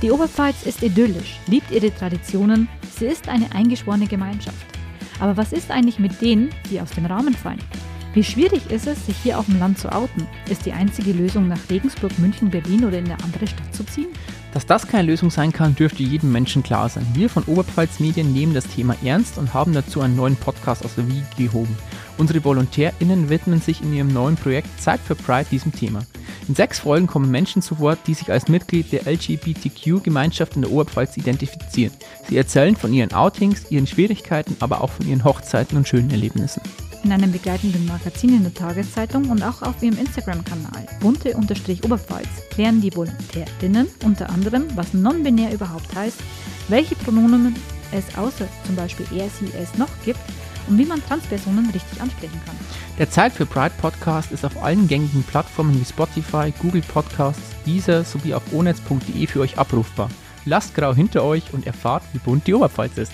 Die Oberpfalz ist idyllisch, liebt ihre Traditionen, sie ist eine eingeschworene Gemeinschaft. Aber was ist eigentlich mit denen, die aus dem Rahmen fallen? Wie schwierig ist es, sich hier auf dem Land zu outen? Ist die einzige Lösung, nach Regensburg, München, Berlin oder in eine andere Stadt zu ziehen? Dass das keine Lösung sein kann, dürfte jedem Menschen klar sein. Wir von Oberpfalz Medien nehmen das Thema ernst und haben dazu einen neuen Podcast aus der Wiege gehoben. Unsere VolontärInnen widmen sich in ihrem neuen Projekt Zeit für Pride diesem Thema. In sechs Folgen kommen Menschen zu Wort, die sich als Mitglied der LGBTQ-Gemeinschaft in der Oberpfalz identifizieren. Sie erzählen von ihren Outings, ihren Schwierigkeiten, aber auch von ihren Hochzeiten und schönen Erlebnissen. In einem begleitenden Magazin in der Tageszeitung und auch auf ihrem Instagram-Kanal bunte-oberpfalz klären die VolontärInnen unter anderem, was non-binär überhaupt heißt, welche Pronomen es außer zum Beispiel er, sie, es noch gibt und wie man Transpersonen richtig ansprechen kann. Der Zeit für Pride Podcast ist auf allen gängigen Plattformen wie Spotify, Google Podcasts, Deezer sowie auf onetz.de für euch abrufbar. Lasst grau hinter euch und erfahrt, wie bunt die Oberpfalz ist.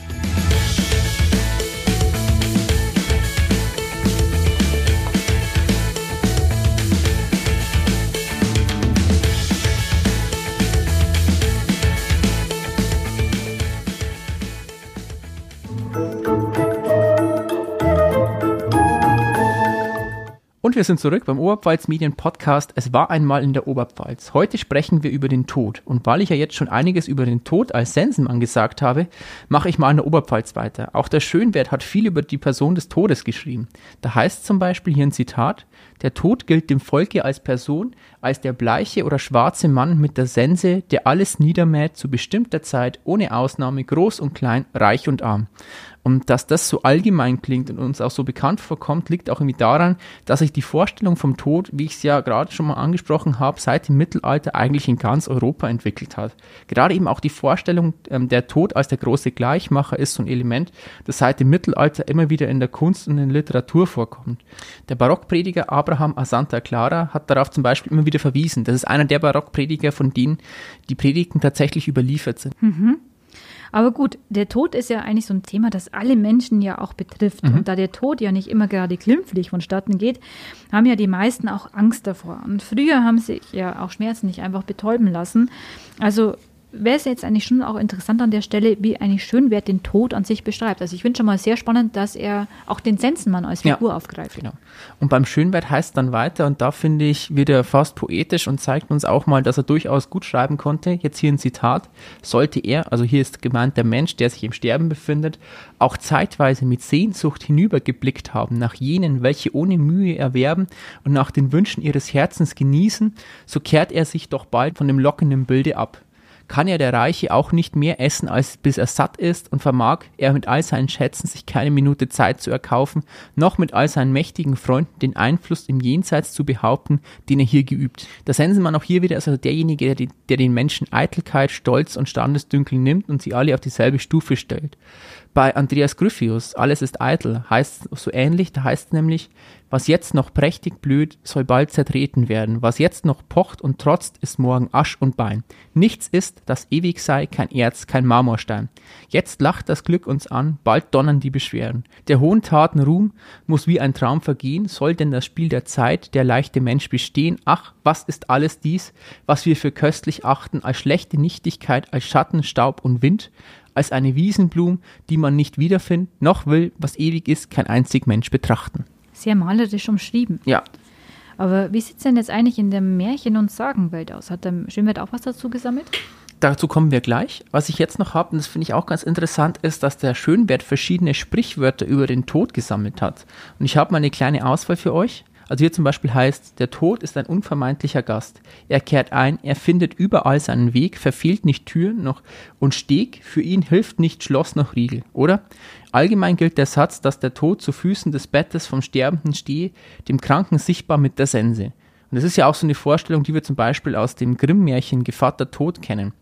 Und wir sind zurück beim Oberpfalz Medien Podcast. Es war einmal in der Oberpfalz. Heute sprechen wir über den Tod. Und weil ich ja jetzt schon einiges über den Tod als Sensenmann gesagt habe, mache ich mal in der Oberpfalz weiter. Auch der Schönwert hat viel über die Person des Todes geschrieben. Da heißt zum Beispiel hier ein Zitat, der Tod gilt dem Volke als Person, als der bleiche oder schwarze Mann mit der Sense, der alles niedermäht zu bestimmter Zeit, ohne Ausnahme, groß und klein, reich und arm. Und dass das so allgemein klingt und uns auch so bekannt vorkommt, liegt auch irgendwie daran, dass sich die Vorstellung vom Tod, wie ich es ja gerade schon mal angesprochen habe, seit dem Mittelalter eigentlich in ganz Europa entwickelt hat. Gerade eben auch die Vorstellung, ähm, der Tod als der große Gleichmacher ist so ein Element, das seit dem Mittelalter immer wieder in der Kunst und in der Literatur vorkommt. Der Barockprediger Abraham a Santa Clara hat darauf zum Beispiel immer wieder verwiesen. Das ist einer der Barockprediger, von denen die Predigten tatsächlich überliefert sind. Aber gut, der Tod ist ja eigentlich so ein Thema, das alle Menschen ja auch betrifft. Und da der Tod ja nicht immer gerade glimpflich vonstatten geht, haben ja die meisten auch Angst davor. Und früher haben sich ja auch Schmerzen nicht einfach betäuben lassen. Also wäre es jetzt eigentlich schon auch interessant an der Stelle, wie eigentlich Schönwert den Tod an sich beschreibt. Also ich finde schon mal sehr spannend, dass er auch den Sensenmann als Ja. Figur aufgreift. Genau. Und beim Schönwert heißt es dann weiter, und da finde ich, wird er fast poetisch und zeigt uns auch mal, dass er durchaus gut schreiben konnte. Jetzt hier ein Zitat. Sollte er, also hier ist gemeint der Mensch, der sich im Sterben befindet, auch zeitweise mit Sehnsucht hinübergeblickt haben nach jenen, welche ohne Mühe erwerben und nach den Wünschen ihres Herzens genießen, so kehrt er sich doch bald von dem lockenden Bilde ab kann ja der Reiche auch nicht mehr essen, als bis er satt ist und vermag er mit all seinen Schätzen sich keine Minute Zeit zu erkaufen, noch mit all seinen mächtigen Freunden den Einfluss im Jenseits zu behaupten, den er hier geübt. Der Sensenmann auch hier wieder also derjenige, der, die, der den Menschen Eitelkeit, Stolz und Standesdünkel nimmt und sie alle auf dieselbe Stufe stellt. Bei Andreas Gryphius, alles ist eitel, heißt so ähnlich, da heißt nämlich, was jetzt noch prächtig blüht, soll bald zertreten werden. Was jetzt noch pocht und trotzt, ist morgen Asch und Bein. Nichts ist, das ewig sei, kein Erz, kein Marmorstein. Jetzt lacht das Glück uns an, bald donnern die Beschwerden. Der hohen Taten Ruhm muss wie ein Traum vergehen, soll denn das Spiel der Zeit, der leichte Mensch bestehen? Ach, was ist alles dies, was wir für köstlich achten, als schlechte Nichtigkeit, als Schatten, Staub und Wind? als eine Wiesenblum, die man nicht wiederfindet, noch will, was ewig ist, kein einzig Mensch betrachten. Sehr malerisch umschrieben. Ja, Aber wie sieht es denn jetzt eigentlich in der Märchen- und Sagenwelt aus? Hat der Schönwert auch was dazu gesammelt? dazu kommen wir gleich. Was ich jetzt noch habe, und das finde ich auch ganz interessant, ist, dass der Schönwert verschiedene Sprichwörter über den Tod gesammelt hat. Und ich habe mal eine kleine Auswahl für euch. Also hier zum Beispiel heißt, der Tod ist ein unvermeidlicher Gast. Er kehrt ein, er findet überall seinen Weg, verfehlt nicht Tür noch und Steg, für ihn hilft nicht Schloss noch Riegel, oder? Allgemein gilt der Satz, dass der Tod zu Füßen des Bettes vom Sterbenden stehe, dem Kranken sichtbar mit der Sense. Und das ist ja auch so eine Vorstellung, die wir zum Beispiel aus dem Grimm-Märchen Gevatter Tod kennen.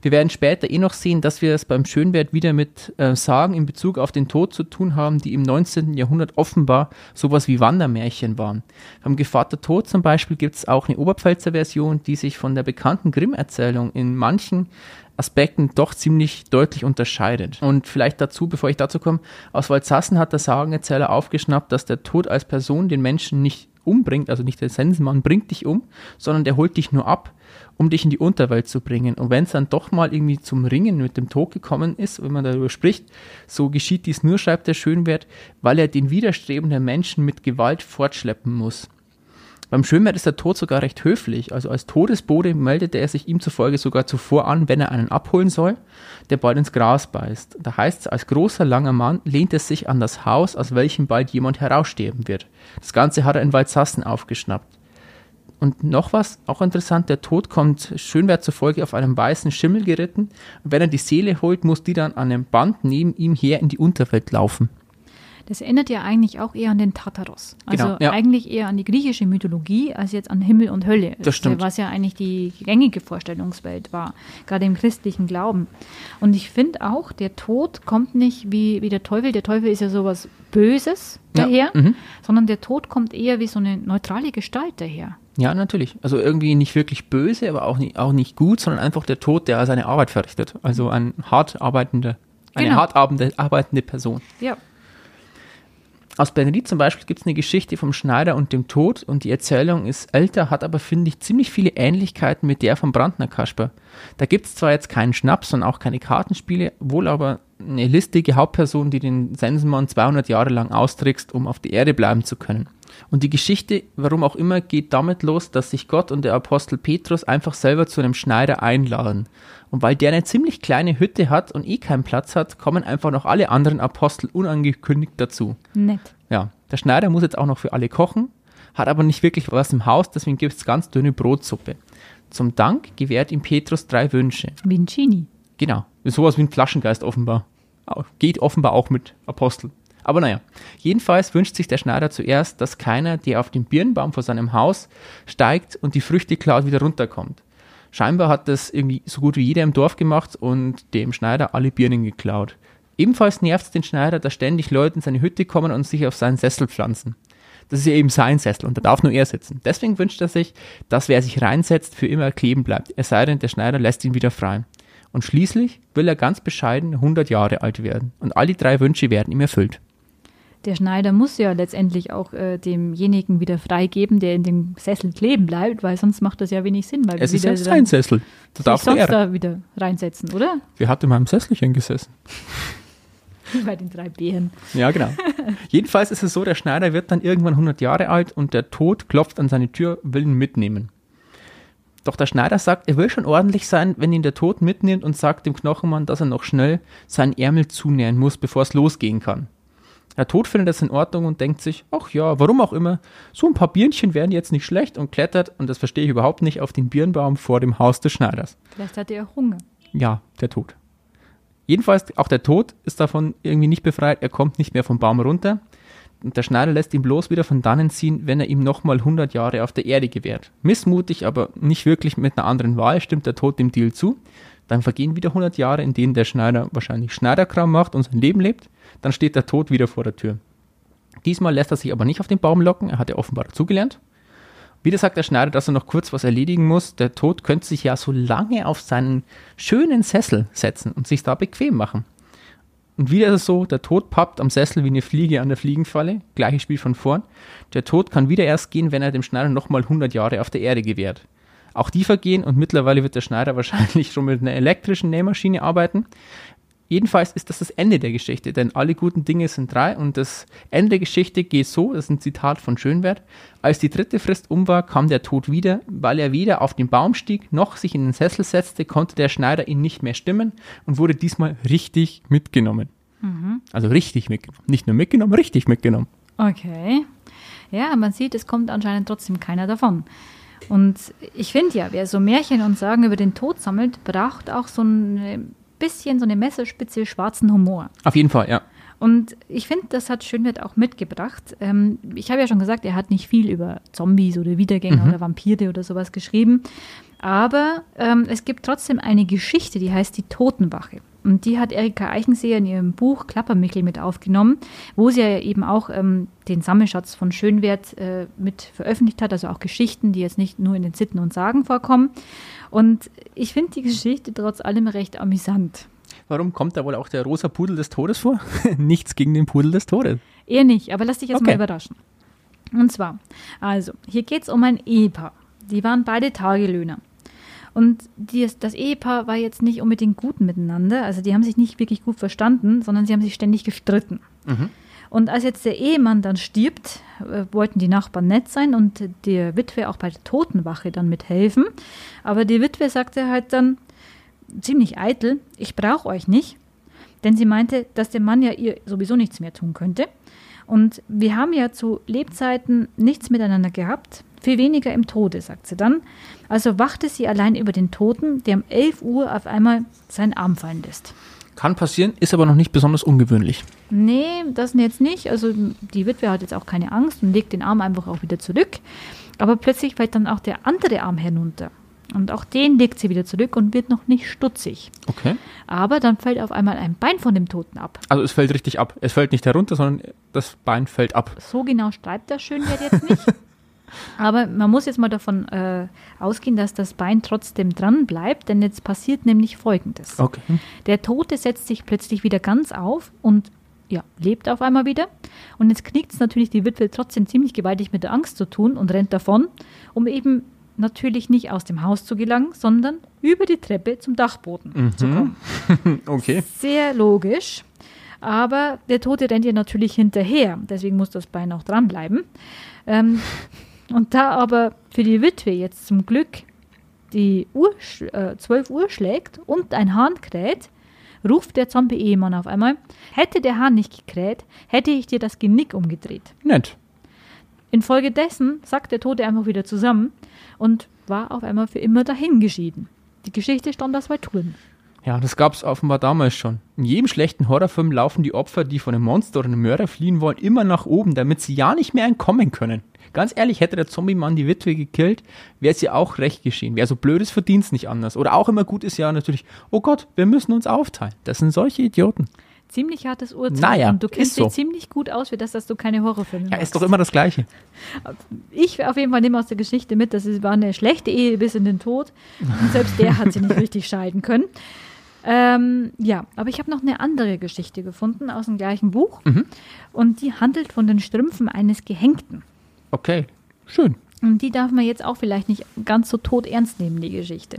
Wir werden später eh noch sehen, dass wir es beim Schönwert wieder mit äh, Sagen in Bezug auf den Tod zu tun haben, die im 19. Jahrhundert offenbar sowas wie Wandermärchen waren. Beim Gevatter Tod zum Beispiel gibt es auch eine Oberpfälzer Version, die sich von der bekannten Grimm-Erzählung in manchen Aspekten doch ziemlich deutlich unterscheidet. Und vielleicht dazu, bevor ich dazu komme, aus Walsassen hat der Sagenerzähler aufgeschnappt, dass der Tod als Person den Menschen nicht umbringt, also nicht der Sensenmann bringt dich um, sondern der holt dich nur ab, um dich in die Unterwelt zu bringen. Und wenn es dann doch mal irgendwie zum Ringen mit dem Tod gekommen ist, wenn man darüber spricht, so geschieht dies nur, schreibt der Schönwert, weil er den widerstrebenden Menschen mit Gewalt fortschleppen muss. Beim Schönwert ist der Tod sogar recht höflich. Also als Todesbote meldete er sich ihm zufolge sogar zuvor an, wenn er einen abholen soll, der bald ins Gras beißt. Da heißt es, als großer, langer Mann lehnt er sich an das Haus, aus welchem bald jemand heraussterben wird. Das Ganze hat er in Waldsassen aufgeschnappt. Und noch was, auch interessant, der Tod kommt Schönwert zufolge auf einem weißen Schimmel geritten. Und wenn er die Seele holt, muss die dann an einem Band neben ihm her in die Unterwelt laufen. Das erinnert ja eigentlich auch eher an den Tartaros. Also Genau, ja. eigentlich eher an die griechische Mythologie als jetzt an Himmel und Hölle. Das stimmt. Was ja eigentlich die gängige Vorstellungswelt war, gerade im christlichen Glauben. Und ich finde auch, der Tod kommt nicht wie, wie der Teufel. Der Teufel ist ja sowas Böses Ja, daher, mhm. sondern der Tod kommt eher wie so eine neutrale Gestalt daher. Ja, natürlich. Also irgendwie nicht wirklich böse, aber auch nicht, auch nicht gut, sondern einfach der Tod, der seine Arbeit verrichtet. Also ein hart arbeitende, eine Genau. hart arbeitende, Person. Ja. Aus Benedikt zum Beispiel gibt es eine Geschichte vom Schneider und dem Tod und die Erzählung ist älter, hat aber, finde ich, ziemlich viele Ähnlichkeiten mit der vom Brandner Kasper. Da gibt es zwar jetzt keinen Schnaps und auch keine Kartenspiele, wohl aber eine listige Hauptperson, die den Sensenmann 200 Jahre lang austrickst, um auf der Erde bleiben zu können. Und die Geschichte, warum auch immer, geht damit los, dass sich Gott und der Apostel Petrus einfach selber zu einem Schneider einladen. Und weil der eine ziemlich kleine Hütte hat und eh keinen Platz hat, kommen einfach noch alle anderen Apostel unangekündigt dazu. Nett. Ja, der Schneider muss jetzt auch noch für alle kochen, hat aber nicht wirklich was im Haus, deswegen gibt es ganz dünne Brotsuppe. Zum Dank gewährt ihm Petrus drei Wünsche. Vincini. Genau, sowas wie ein Flaschengeist offenbar. Geht offenbar auch mit Apostel. Aber naja, jedenfalls wünscht sich der Schneider zuerst, dass keiner, der auf den Birnbaum vor seinem Haus steigt und die Früchte klaut, wieder runterkommt. Scheinbar hat das irgendwie so gut wie jeder im Dorf gemacht und dem Schneider alle Birnen geklaut. Ebenfalls nervt es den Schneider, dass ständig Leute in seine Hütte kommen und sich auf seinen Sessel pflanzen. Das ist ja eben sein Sessel und da darf nur er sitzen. Deswegen wünscht er sich, dass wer sich reinsetzt, für immer kleben bleibt. Es sei denn, der Schneider lässt ihn wieder frei. Und schließlich will er ganz bescheiden 100 Jahre alt werden. Und all die drei Wünsche werden ihm erfüllt. Der Schneider muss ja letztendlich auch äh, demjenigen wieder freigeben, der in dem Sessel kleben bleibt, weil sonst macht das ja wenig Sinn, weil Es ist wieder sein Sessel. Da darf sonst er. da wieder reinsetzen, oder? Wer hat in meinem Sesselchen gesessen? [laughs] Bei den drei Bären. Ja, genau. [laughs] Jedenfalls ist es so, der Schneider wird dann irgendwann 100 Jahre alt und der Tod klopft an seine Tür, will ihn mitnehmen. Doch der Schneider sagt, er will schon ordentlich sein, wenn ihn der Tod mitnimmt und sagt dem Knochenmann, dass er noch schnell seinen Ärmel zunähen muss, bevor es losgehen kann. Der Tod findet das in Ordnung und denkt sich, ach ja, warum auch immer, so ein paar Birnchen wären jetzt nicht schlecht und klettert, und das verstehe ich überhaupt nicht, auf den Birnbaum vor dem Haus des Schneiders. Vielleicht hat er auch Hunger. Ja, der Tod. Jedenfalls, auch der Tod ist davon irgendwie nicht befreit. Er kommt nicht mehr vom Baum runter. Und der Schneider lässt ihn bloß wieder von dannen ziehen, wenn er ihm nochmal 100 Jahre auf der Erde gewährt. Missmutig, aber nicht wirklich mit einer anderen Wahl, stimmt der Tod dem Deal zu. Dann vergehen wieder 100 Jahre, in denen der Schneider wahrscheinlich Schneiderkram macht und sein Leben lebt. Dann steht der Tod wieder vor der Tür. Diesmal lässt er sich aber nicht auf den Baum locken, er hat ja offenbar dazugelernt. Wieder sagt der Schneider, dass er noch kurz was erledigen muss. Der Tod könnte sich ja so lange auf seinen schönen Sessel setzen und sich da bequem machen. Und wieder ist es so, der Tod pappt am Sessel wie eine Fliege an der Fliegenfalle. Gleiches Spiel von vorn. Der Tod kann wieder erst gehen, wenn er dem Schneider nochmal 100 Jahre auf der Erde gewährt. Auch die vergehen und mittlerweile wird der Schneider [laughs] wahrscheinlich schon mit einer elektrischen Nähmaschine arbeiten. Jedenfalls ist das das Ende der Geschichte, denn alle guten Dinge sind drei und das Ende der Geschichte geht so, das ist ein Zitat von Schönwert, als die dritte Frist um war, kam der Tod wieder, weil er weder auf den Baum stieg, noch sich in den Sessel setzte, konnte der Schneider ihn nicht mehr stimmen und wurde diesmal richtig mitgenommen. Mhm. Also richtig mitgenommen. Nicht nur mitgenommen, richtig mitgenommen. Okay. Ja, man sieht, es kommt anscheinend trotzdem keiner davon. Und ich finde ja, wer so Märchen und Sagen über den Tod sammelt, braucht auch so ein bisschen so eine Messerspitze schwarzen Humor. Auf jeden Fall, ja. Und ich finde, das hat Schönwert auch mitgebracht. Ähm, ich habe ja schon gesagt, er hat nicht viel über Zombies oder Wiedergänger mhm. oder Vampire oder sowas geschrieben. Aber ähm, es gibt trotzdem eine Geschichte, die heißt die Totenwache. Und die hat Erika Eichenseher in ihrem Buch Klappermichel mit aufgenommen, wo sie ja eben auch ähm, den Sammelschatz von Schönwert äh, mit veröffentlicht hat, also auch Geschichten, die jetzt nicht nur in den Sitten und Sagen vorkommen. Und ich finde die Geschichte trotz allem recht amüsant. Warum kommt da wohl auch der rosa Pudel des Todes vor? [laughs] Nichts gegen den Pudel des Todes. Eher nicht, aber lass dich jetzt okay. mal überraschen. Und zwar, also, hier geht es um ein Ehepaar. Die waren beide Tagelöhner. Und die, das Ehepaar war jetzt nicht unbedingt gut miteinander. Also die haben sich nicht wirklich gut verstanden, sondern sie haben sich ständig gestritten. Mhm. Und als jetzt der Ehemann dann stirbt, äh, wollten die Nachbarn nett sein und der Witwe auch bei der Totenwache dann mithelfen. Aber die Witwe sagte halt dann ziemlich eitel, ich brauche euch nicht. Denn sie meinte, dass der Mann ja ihr sowieso nichts mehr tun könnte. Und wir haben ja zu Lebzeiten nichts miteinander gehabt, viel weniger im Tode, sagt sie dann. Also wachte sie allein über den Toten, der um 11 Uhr auf einmal seinen Arm fallen lässt. Kann passieren, ist aber noch nicht besonders ungewöhnlich. Nee, das jetzt nicht. Also die Witwe hat jetzt auch keine Angst und legt den Arm einfach auch wieder zurück. Aber plötzlich fällt dann auch der andere Arm herunter. Und auch den legt sie wieder zurück und wird noch nicht stutzig. Okay. Aber dann fällt auf einmal ein Bein von dem Toten ab. Also es fällt richtig ab. Es fällt nicht herunter, sondern das Bein fällt ab. So genau schreibt das Schönwert jetzt nicht. [laughs] Aber man muss jetzt mal davon äh, ausgehen, dass das Bein trotzdem dran bleibt, denn jetzt passiert nämlich Folgendes. Okay. Der Tote setzt sich plötzlich wieder ganz auf und ja, lebt auf einmal wieder. Und jetzt knickt es natürlich die Witwe trotzdem ziemlich gewaltig mit der Angst zu tun und rennt davon, um eben natürlich nicht aus dem Haus zu gelangen, sondern über die Treppe zum Dachboden mhm. zu kommen. [laughs] okay. Sehr logisch. Aber der Tote rennt ihr natürlich hinterher. Deswegen muss das Bein auch dranbleiben. Ähm, [laughs] und da aber für die Witwe jetzt zum Glück die Uhr, äh, 12 Uhr schlägt und ein Hahn kräht, ruft der Zombie-Ehemann auf einmal, hätte der Hahn nicht gekräht, hätte ich dir das Genick umgedreht. Nett. Infolgedessen sagt der Tote einfach wieder zusammen und war auf einmal für immer dahingeschieden. Die Geschichte stand aus Touren. Ja, das gab es offenbar damals schon. In jedem schlechten Horrorfilm laufen die Opfer, die von einem Monster oder einem Mörder fliehen wollen, immer nach oben, damit sie ja nicht mehr entkommen können. Ganz ehrlich, hätte der Zombie-Mann die Witwe gekillt, wäre ja auch recht geschehen. Wer so blöd ist, verdient nicht anders. Oder auch immer gut ist ja natürlich, oh Gott, wir müssen uns aufteilen. Das sind solche Idioten. Ziemlich hartes Urteil. Naja, und du kennst dich so. ziemlich gut aus, für das, dass du keine Horrorfilme Ja, ist doch immer das Gleiche. Ich auf jeden Fall nehme aus der Geschichte mit, dass es war eine schlechte Ehe bis in den Tod. Und selbst der hat sie nicht [laughs] richtig scheiden können. Ähm, ja, aber ich habe noch eine andere Geschichte gefunden aus dem gleichen Buch. Mhm. Und die handelt von den Strümpfen eines Gehängten. Okay, schön. Und die darf man jetzt auch vielleicht nicht ganz so tot ernst nehmen, die Geschichte.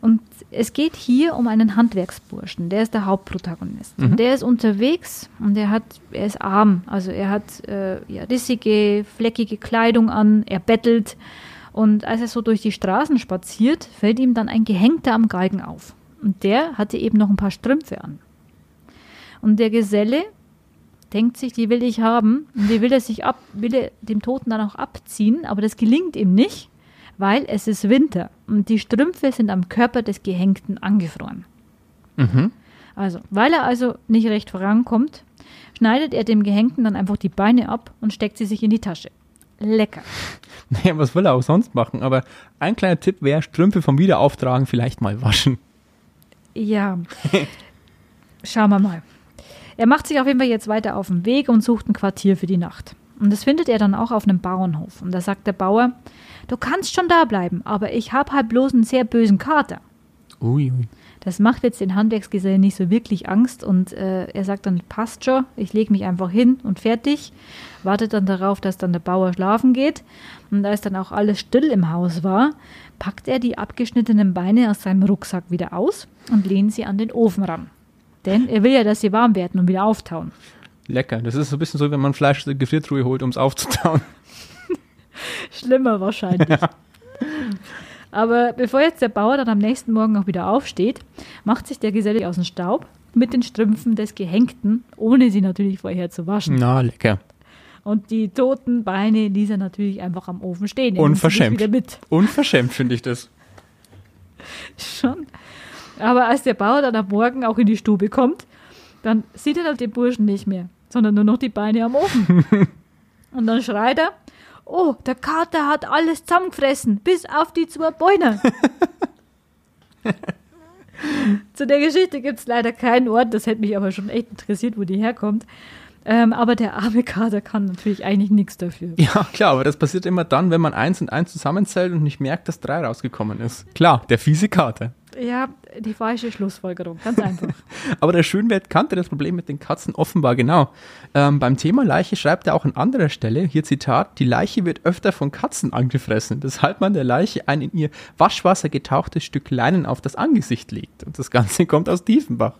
Und es geht hier um einen Handwerksburschen, der ist der Hauptprotagonist. Mhm. Und der ist unterwegs und er hat, er ist arm, also er hat äh, ja, rissige, fleckige Kleidung an, er bettelt. Und als er so durch die Straßen spaziert, fällt ihm dann ein Gehängter am Galgen auf. Und der hatte eben noch ein paar Strümpfe an. Und der Geselle denkt sich, die will ich haben und die will er sich ab, will er dem Toten dann auch abziehen, aber das gelingt ihm nicht, weil es ist Winter und die Strümpfe sind am Körper des Gehängten angefroren. Mhm. Also, weil er also nicht recht vorankommt, schneidet er dem Gehängten dann einfach die Beine ab und steckt sie sich in die Tasche. Lecker. [laughs] Naja, was will er auch sonst machen? Aber ein kleiner Tipp wäre, Strümpfe vom Wiederauftragen vielleicht mal waschen. Ja. [laughs] Schauen wir mal. Er macht sich auf jeden Fall jetzt weiter auf den Weg und sucht ein Quartier für die Nacht. Und das findet er dann auch auf einem Bauernhof. Und da sagt der Bauer, du kannst schon da bleiben, aber ich habe halt bloß einen sehr bösen Kater. Ui, ui. Das macht jetzt den Handwerksgesellen nicht so wirklich Angst und äh, er sagt dann, passt schon, ich lege mich einfach hin und fertig. Wartet dann darauf, dass dann der Bauer schlafen geht. Und als dann auch alles still im Haus war, packt er die abgeschnittenen Beine aus seinem Rucksack wieder aus und lehnt sie an den Ofen ran. Denn er will ja, dass sie warm werden und wieder auftauen. Lecker. Das ist so ein bisschen so, wenn man Fleisch aus der Gefriertruhe holt, um es aufzutauen. Schlimmer wahrscheinlich. Ja. Aber bevor jetzt der Bauer dann am nächsten Morgen auch wieder aufsteht, macht sich der Geselle aus dem Staub mit den Strümpfen des Gehängten, ohne sie natürlich vorher zu waschen. Na, lecker. Und die toten Beine ließ er natürlich einfach am Ofen stehen. Unverschämt. Wieder mit. Unverschämt finde ich das. [laughs] Schon. Aber als der Bauer dann am Morgen auch in die Stube kommt, dann sieht er den Burschen nicht mehr, sondern nur noch die Beine am Ofen. [laughs] Und dann schreit er, oh, der Kater hat alles zusammengefressen, bis auf die zwei Beine. [laughs] Zu der Geschichte gibt es leider keinen Ort, das hätte mich aber schon echt interessiert, wo die herkommt. Ähm, aber der arme Kater kann natürlich eigentlich nichts dafür. Ja, klar, aber das passiert immer dann, wenn man eins und eins zusammenzählt und nicht merkt, dass drei rausgekommen ist. Klar, der fiese Kater. Ja, die falsche Schlussfolgerung, ganz einfach. [laughs] Aber der Schönwert kannte das Problem mit den Katzen offenbar genau. Ähm, beim Thema Leiche schreibt er auch an anderer Stelle, hier Zitat, die Leiche wird öfter von Katzen angefressen, weshalb man der Leiche ein in ihr Waschwasser getauchtes Stück Leinen auf das Angesicht legt. Und das Ganze [laughs] kommt aus Tiefenbach.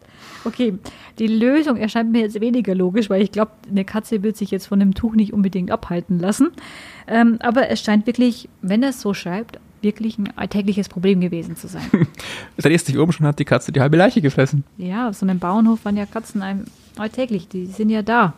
Okay, die Lösung erscheint mir jetzt weniger logisch, weil ich glaube, eine Katze wird sich jetzt von dem Tuch nicht unbedingt abhalten lassen. Ähm, aber es scheint wirklich, wenn er es so schreibt, wirklich ein alltägliches Problem gewesen zu sein. [laughs] Drehst dich oben schon, hat die Katze die halbe Leiche gefressen. Ja, auf so einem Bauernhof waren ja Katzen alltäglich, die sind ja da.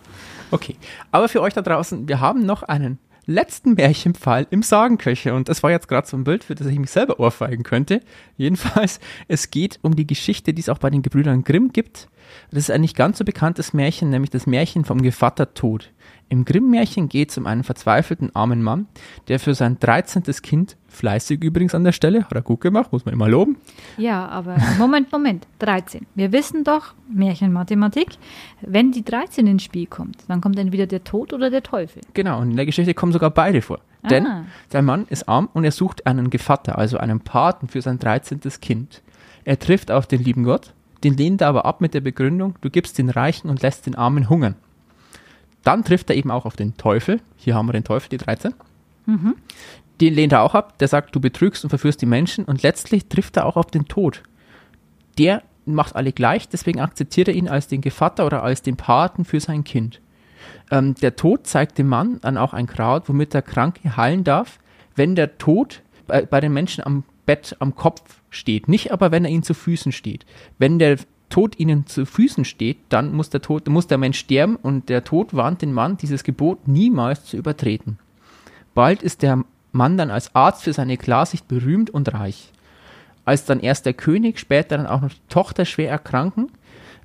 Okay, aber für euch da draußen, wir haben noch einen letzten Märchenfall im Sagenköcher. Und das war jetzt gerade so ein Bild, für das ich mich selber ohrfeigen könnte. Jedenfalls, [laughs] es geht um die Geschichte, die es auch bei den Gebrüdern Grimm gibt. Das ist ein nicht ganz so bekanntes Märchen, nämlich das Märchen vom Gevatter Tod. Im Grimm-Märchen geht es um einen verzweifelten armen Mann, der für sein 13. Kind, fleißig übrigens an der Stelle, hat er gut gemacht, muss man immer loben. Ja, aber [laughs] Moment, Moment, 13. Wir wissen doch, Märchenmathematik, wenn die 13 ins Spiel kommt, dann kommt entweder der Tod oder der Teufel. Genau, und in der Geschichte kommen sogar beide vor. Ah. Denn der Mann ist arm und er sucht einen Gevatter, also einen Paten für sein 13. Kind. Er trifft auf den lieben Gott, den lehnt er aber ab mit der Begründung, du gibst den Reichen und lässt den Armen hungern. Dann trifft er eben auch auf den Teufel. Hier haben wir den Teufel, die 13. Mhm. Den lehnt er auch ab. Der sagt, du betrügst und verführst die Menschen. Und letztlich trifft er auch auf den Tod. Der macht alle gleich, deswegen akzeptiert er ihn als den Gevatter oder als den Paten für sein Kind. Ähm, der Tod zeigt dem Mann dann auch ein Kraut, womit der Kranke heilen darf, wenn der Tod bei, bei den Menschen am Bett, am Kopf steht. Nicht aber, wenn er ihnen zu Füßen steht. Wenn der Tod ihnen zu Füßen steht, dann muss der, Tod, muss der Mensch sterben und der Tod warnt den Mann, dieses Gebot niemals zu übertreten. Bald ist der Mann dann als Arzt für seine Klarsicht berühmt und reich. Als dann erst der König, später dann auch noch die Tochter schwer erkranken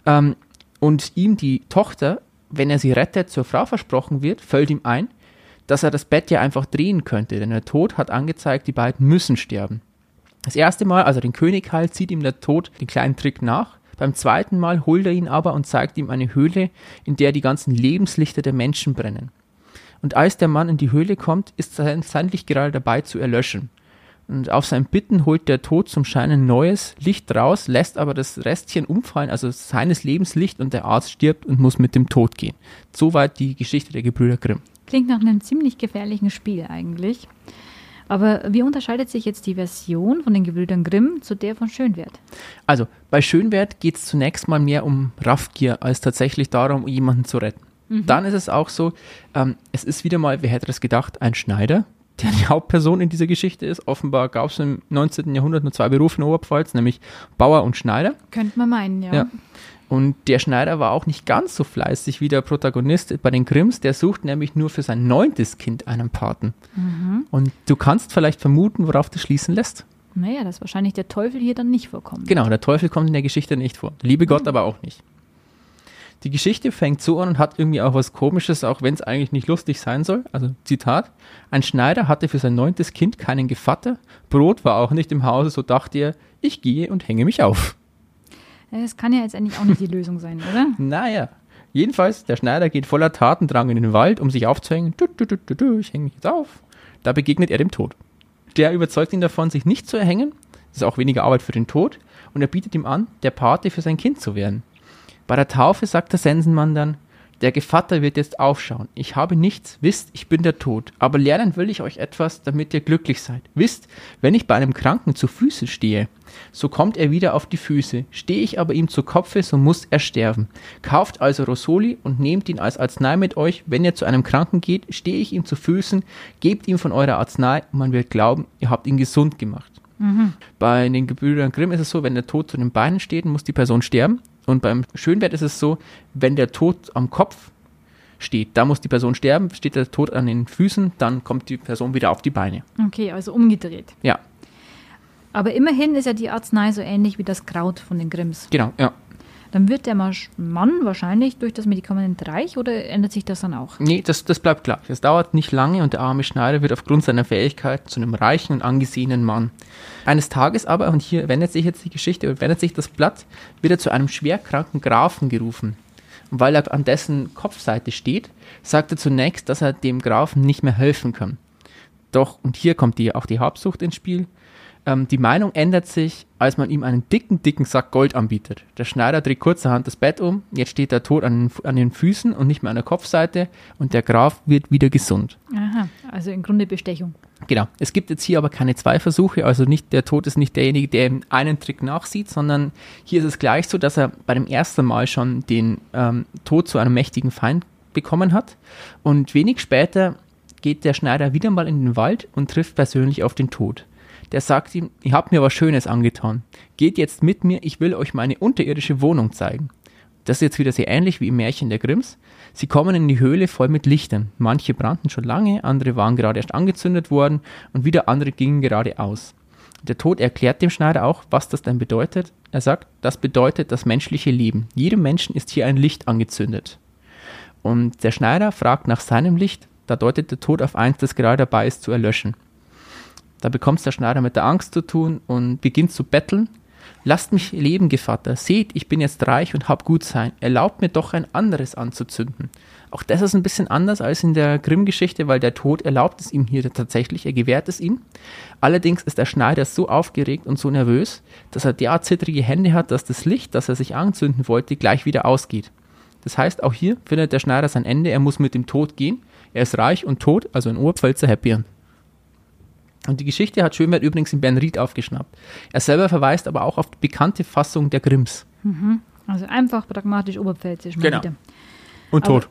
ähm, und ihm die Tochter, wenn er sie rettet, zur Frau versprochen wird, fällt ihm ein, dass er das Bett ja einfach drehen könnte, denn der Tod hat angezeigt, die beiden müssen sterben. Das erste Mal, als er den König heilt, zieht ihm der Tod den kleinen Trick nach beim zweiten Mal holt er ihn aber und zeigt ihm eine Höhle, in der die ganzen Lebenslichter der Menschen brennen. Und als der Mann in die Höhle kommt, ist sein, sein Licht gerade dabei zu erlöschen. Und auf sein Bitten holt der Tod zum Schein ein neues Licht raus, lässt aber das Restchen umfallen, also seines Lebenslicht, und der Arzt stirbt und muss mit dem Tod gehen. Soweit die Geschichte der Gebrüder Grimm. Klingt nach einem ziemlich gefährlichen Spiel eigentlich. Aber wie unterscheidet sich jetzt die Version von den Gebrüdern Grimm zu der von Schönwert? Also bei Schönwert geht es zunächst mal mehr um Raffgier als tatsächlich darum, jemanden zu retten. Mhm. Dann ist es auch so, ähm, es ist wieder mal, wer hätte das gedacht, ein Schneider, [laughs] der die Hauptperson in dieser Geschichte ist. Offenbar gab es im 19. Jahrhundert nur zwei Berufe in Oberpfalz, nämlich Bauer und Schneider. Könnte man meinen, ja. ja. Und der Schneider war auch nicht ganz so fleißig wie der Protagonist bei den Grimms. Der sucht nämlich nur für sein neuntes Kind einen Paten. Mhm. Und du kannst vielleicht vermuten, worauf das schließen lässt. Naja, dass wahrscheinlich der Teufel hier dann nicht vorkommt. Genau, der Teufel kommt in der Geschichte nicht vor. Liebe Gott mhm. aber auch nicht. Die Geschichte fängt so an und hat irgendwie auch was Komisches, auch wenn es eigentlich nicht lustig sein soll. Also Zitat, ein Schneider hatte für sein neuntes Kind keinen Gevatter, Brot war auch nicht im Hause, so dachte er, ich gehe und hänge mich auf. Das kann ja jetzt eigentlich auch nicht die Lösung sein, oder? [laughs] Naja. Jedenfalls, der Schneider geht voller Tatendrang in den Wald, um sich aufzuhängen. Du, du, du, ich hänge mich jetzt auf. Da begegnet er dem Tod. Der überzeugt ihn davon, sich nicht zu erhängen. Das ist auch weniger Arbeit für den Tod. Und er bietet ihm an, der Pate für sein Kind zu werden. Bei der Taufe sagt der Sensenmann dann, Der Gevatter wird jetzt aufschauen. Ich habe nichts, wisst, ich bin der Tod. Aber lernen will ich euch etwas, damit ihr glücklich seid. Wisst, wenn ich bei einem Kranken zu Füßen stehe, so kommt er wieder auf die Füße. Stehe ich aber ihm zu Kopfe, so muss er sterben. Kauft also Rosoli und nehmt ihn als Arznei mit euch. Wenn ihr zu einem Kranken geht, stehe ich ihm zu Füßen, gebt ihm von eurer Arznei und man wird glauben, ihr habt ihn gesund gemacht. Mhm. Bei den Gebrüdern Grimm ist es so, wenn der Tod zu den Beinen steht, muss die Person sterben. Und beim Schönwert ist es so, wenn der Tod am Kopf steht, da muss die Person sterben, steht der Tod an den Füßen, dann kommt die Person wieder auf die Beine. Okay, also umgedreht. Ja. Aber immerhin ist ja die Arznei so ähnlich wie das Kraut von den Grimms. Genau, ja. Dann wird der Mann wahrscheinlich durch das Medikament reich oder ändert sich das dann auch? Nee, das, das bleibt gleich. Es dauert nicht lange und der arme Schneider wird aufgrund seiner Fähigkeit zu einem reichen und angesehenen Mann. Eines Tages aber, und hier wendet sich jetzt die Geschichte, wendet sich das Blatt, wird er zu einem schwerkranken Grafen gerufen. Und weil er an dessen Kopfseite steht, sagt er zunächst, dass er dem Grafen nicht mehr helfen kann. Doch, und hier kommt die, auch die Habsucht ins Spiel, ähm, die Meinung ändert sich, als man ihm einen dicken, dicken Sack Gold anbietet. Der Schneider dreht kurzerhand das Bett um, jetzt steht der Tod an, an den Füßen und nicht mehr an der Kopfseite und der Graf wird wieder gesund. Aha, also im Grunde Bestechung. Genau. Es gibt jetzt hier aber keine zwei Versuche, also nicht der Tod ist nicht derjenige, der einen Trick nachsieht, sondern hier ist es gleich so, dass er bei dem ersten Mal schon den ähm, Tod zu einem mächtigen Feind bekommen hat und wenig später geht der Schneider wieder mal in den Wald und trifft persönlich auf den Tod der sagt ihm, ihr habt mir was Schönes angetan. Geht jetzt mit mir, ich will euch meine unterirdische Wohnung zeigen. Das ist jetzt wieder sehr ähnlich wie im Märchen der Grimms. Sie kommen in die Höhle voll mit Lichtern. Manche brannten schon lange, andere waren gerade erst angezündet worden und wieder andere gingen gerade aus. Der Tod erklärt dem Schneider auch, was das denn bedeutet. Er sagt, das bedeutet das menschliche Leben. Jedem Menschen ist hier ein Licht angezündet. Und der Schneider fragt nach seinem Licht, da deutet der Tod auf eins, das gerade dabei ist zu erlöschen. Da bekommt der Schneider mit der Angst zu tun und beginnt zu betteln. Lasst mich leben, Gevatter. Seht, ich bin jetzt reich und hab gut sein. Erlaubt mir doch ein anderes anzuzünden. Auch das ist ein bisschen anders als in der Grimm-Geschichte, weil der Tod erlaubt es ihm hier tatsächlich, er gewährt es ihm. Allerdings ist der Schneider so aufgeregt und so nervös, dass er derart zittrige Hände hat, dass das Licht, das er sich anzünden wollte, gleich wieder ausgeht. Das heißt, auch hier findet der Schneider sein Ende, er muss mit dem Tod gehen. Er ist reich und tot, also ein Oberpfälzer Happy End. Und die Geschichte hat Schönwert übrigens in Bernried aufgeschnappt. Er selber verweist aber auch auf die bekannte Fassung der Grimms. Mhm. Also einfach pragmatisch oberpfälzisch mal genau. wieder. Und tot.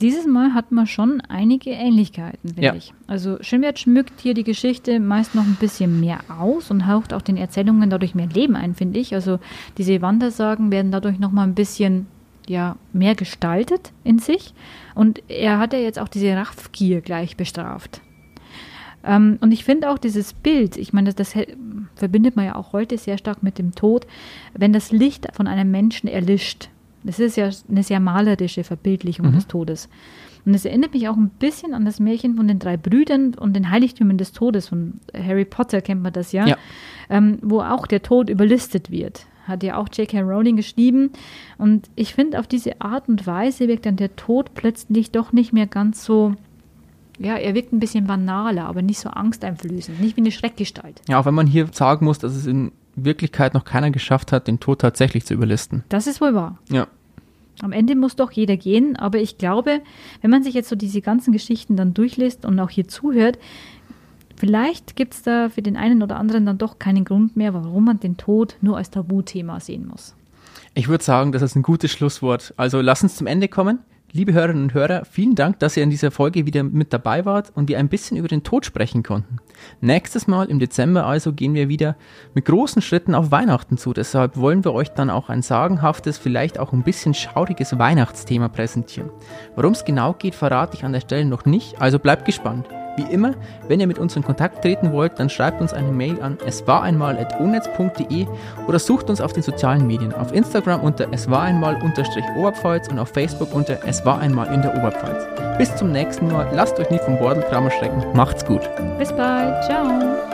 Dieses Mal hat man schon einige Ähnlichkeiten, finde ja. ich. Also Schönwert schmückt hier die Geschichte meist noch ein bisschen mehr aus und haucht auch den Erzählungen dadurch mehr Leben ein, finde ich. Also diese Wandersagen werden dadurch noch mal ein bisschen ja, mehr gestaltet in sich. Und er hat ja jetzt auch diese Raffgier gleich bestraft. Ähm, und ich finde auch dieses Bild, ich meine, das, das, verbindet man ja auch heute sehr stark mit dem Tod, wenn das Licht von einem Menschen erlischt. Das ist ja eine sehr malerische Verbildlichung mhm. des Todes. Und es erinnert mich auch ein bisschen an das Märchen von den drei Brüdern und den Heiligtümern des Todes. Von Harry Potter kennt man das ja, ja. Ähm, wo auch der Tod überlistet wird. Hat ja auch J.K. Rowling geschrieben. Und ich finde, auf diese Art und Weise wirkt dann der Tod plötzlich doch nicht mehr ganz so ja, er wirkt ein bisschen banaler, aber nicht so angsteinflößend, nicht wie eine Schreckgestalt. Ja, auch wenn man hier sagen muss, dass es in Wirklichkeit noch keiner geschafft hat, den Tod tatsächlich zu überlisten. Das ist wohl wahr. Ja. Am Ende muss doch jeder gehen, aber ich glaube, wenn man sich jetzt so diese ganzen Geschichten dann durchliest und auch hier zuhört, vielleicht gibt es da für den einen oder anderen dann doch keinen Grund mehr, warum man den Tod nur als Tabuthema sehen muss. Ich würde sagen, das ist ein gutes Schlusswort. Also lass uns zum Ende kommen. Liebe Hörerinnen und Hörer, vielen Dank, dass ihr in dieser Folge wieder mit dabei wart und wir ein bisschen über den Tod sprechen konnten. Nächstes Mal im Dezember also gehen wir wieder mit großen Schritten auf Weihnachten zu. Deshalb wollen wir euch dann auch ein sagenhaftes, vielleicht auch ein bisschen schauriges Weihnachtsthema präsentieren. Worum es genau geht, verrate ich an der Stelle noch nicht, also bleibt gespannt. Wie immer, wenn ihr mit uns in Kontakt treten wollt, dann schreibt uns eine Mail an es war einmal eswareinmal.onetz.de oder sucht uns auf den sozialen Medien. Auf Instagram unter es war einmal Oberpfalz und auf Facebook unter es war einmal in der Oberpfalz. Bis zum nächsten Mal. Lasst euch nicht vom Bordelkramer schrecken. Macht's gut. Bis bald. Ciao.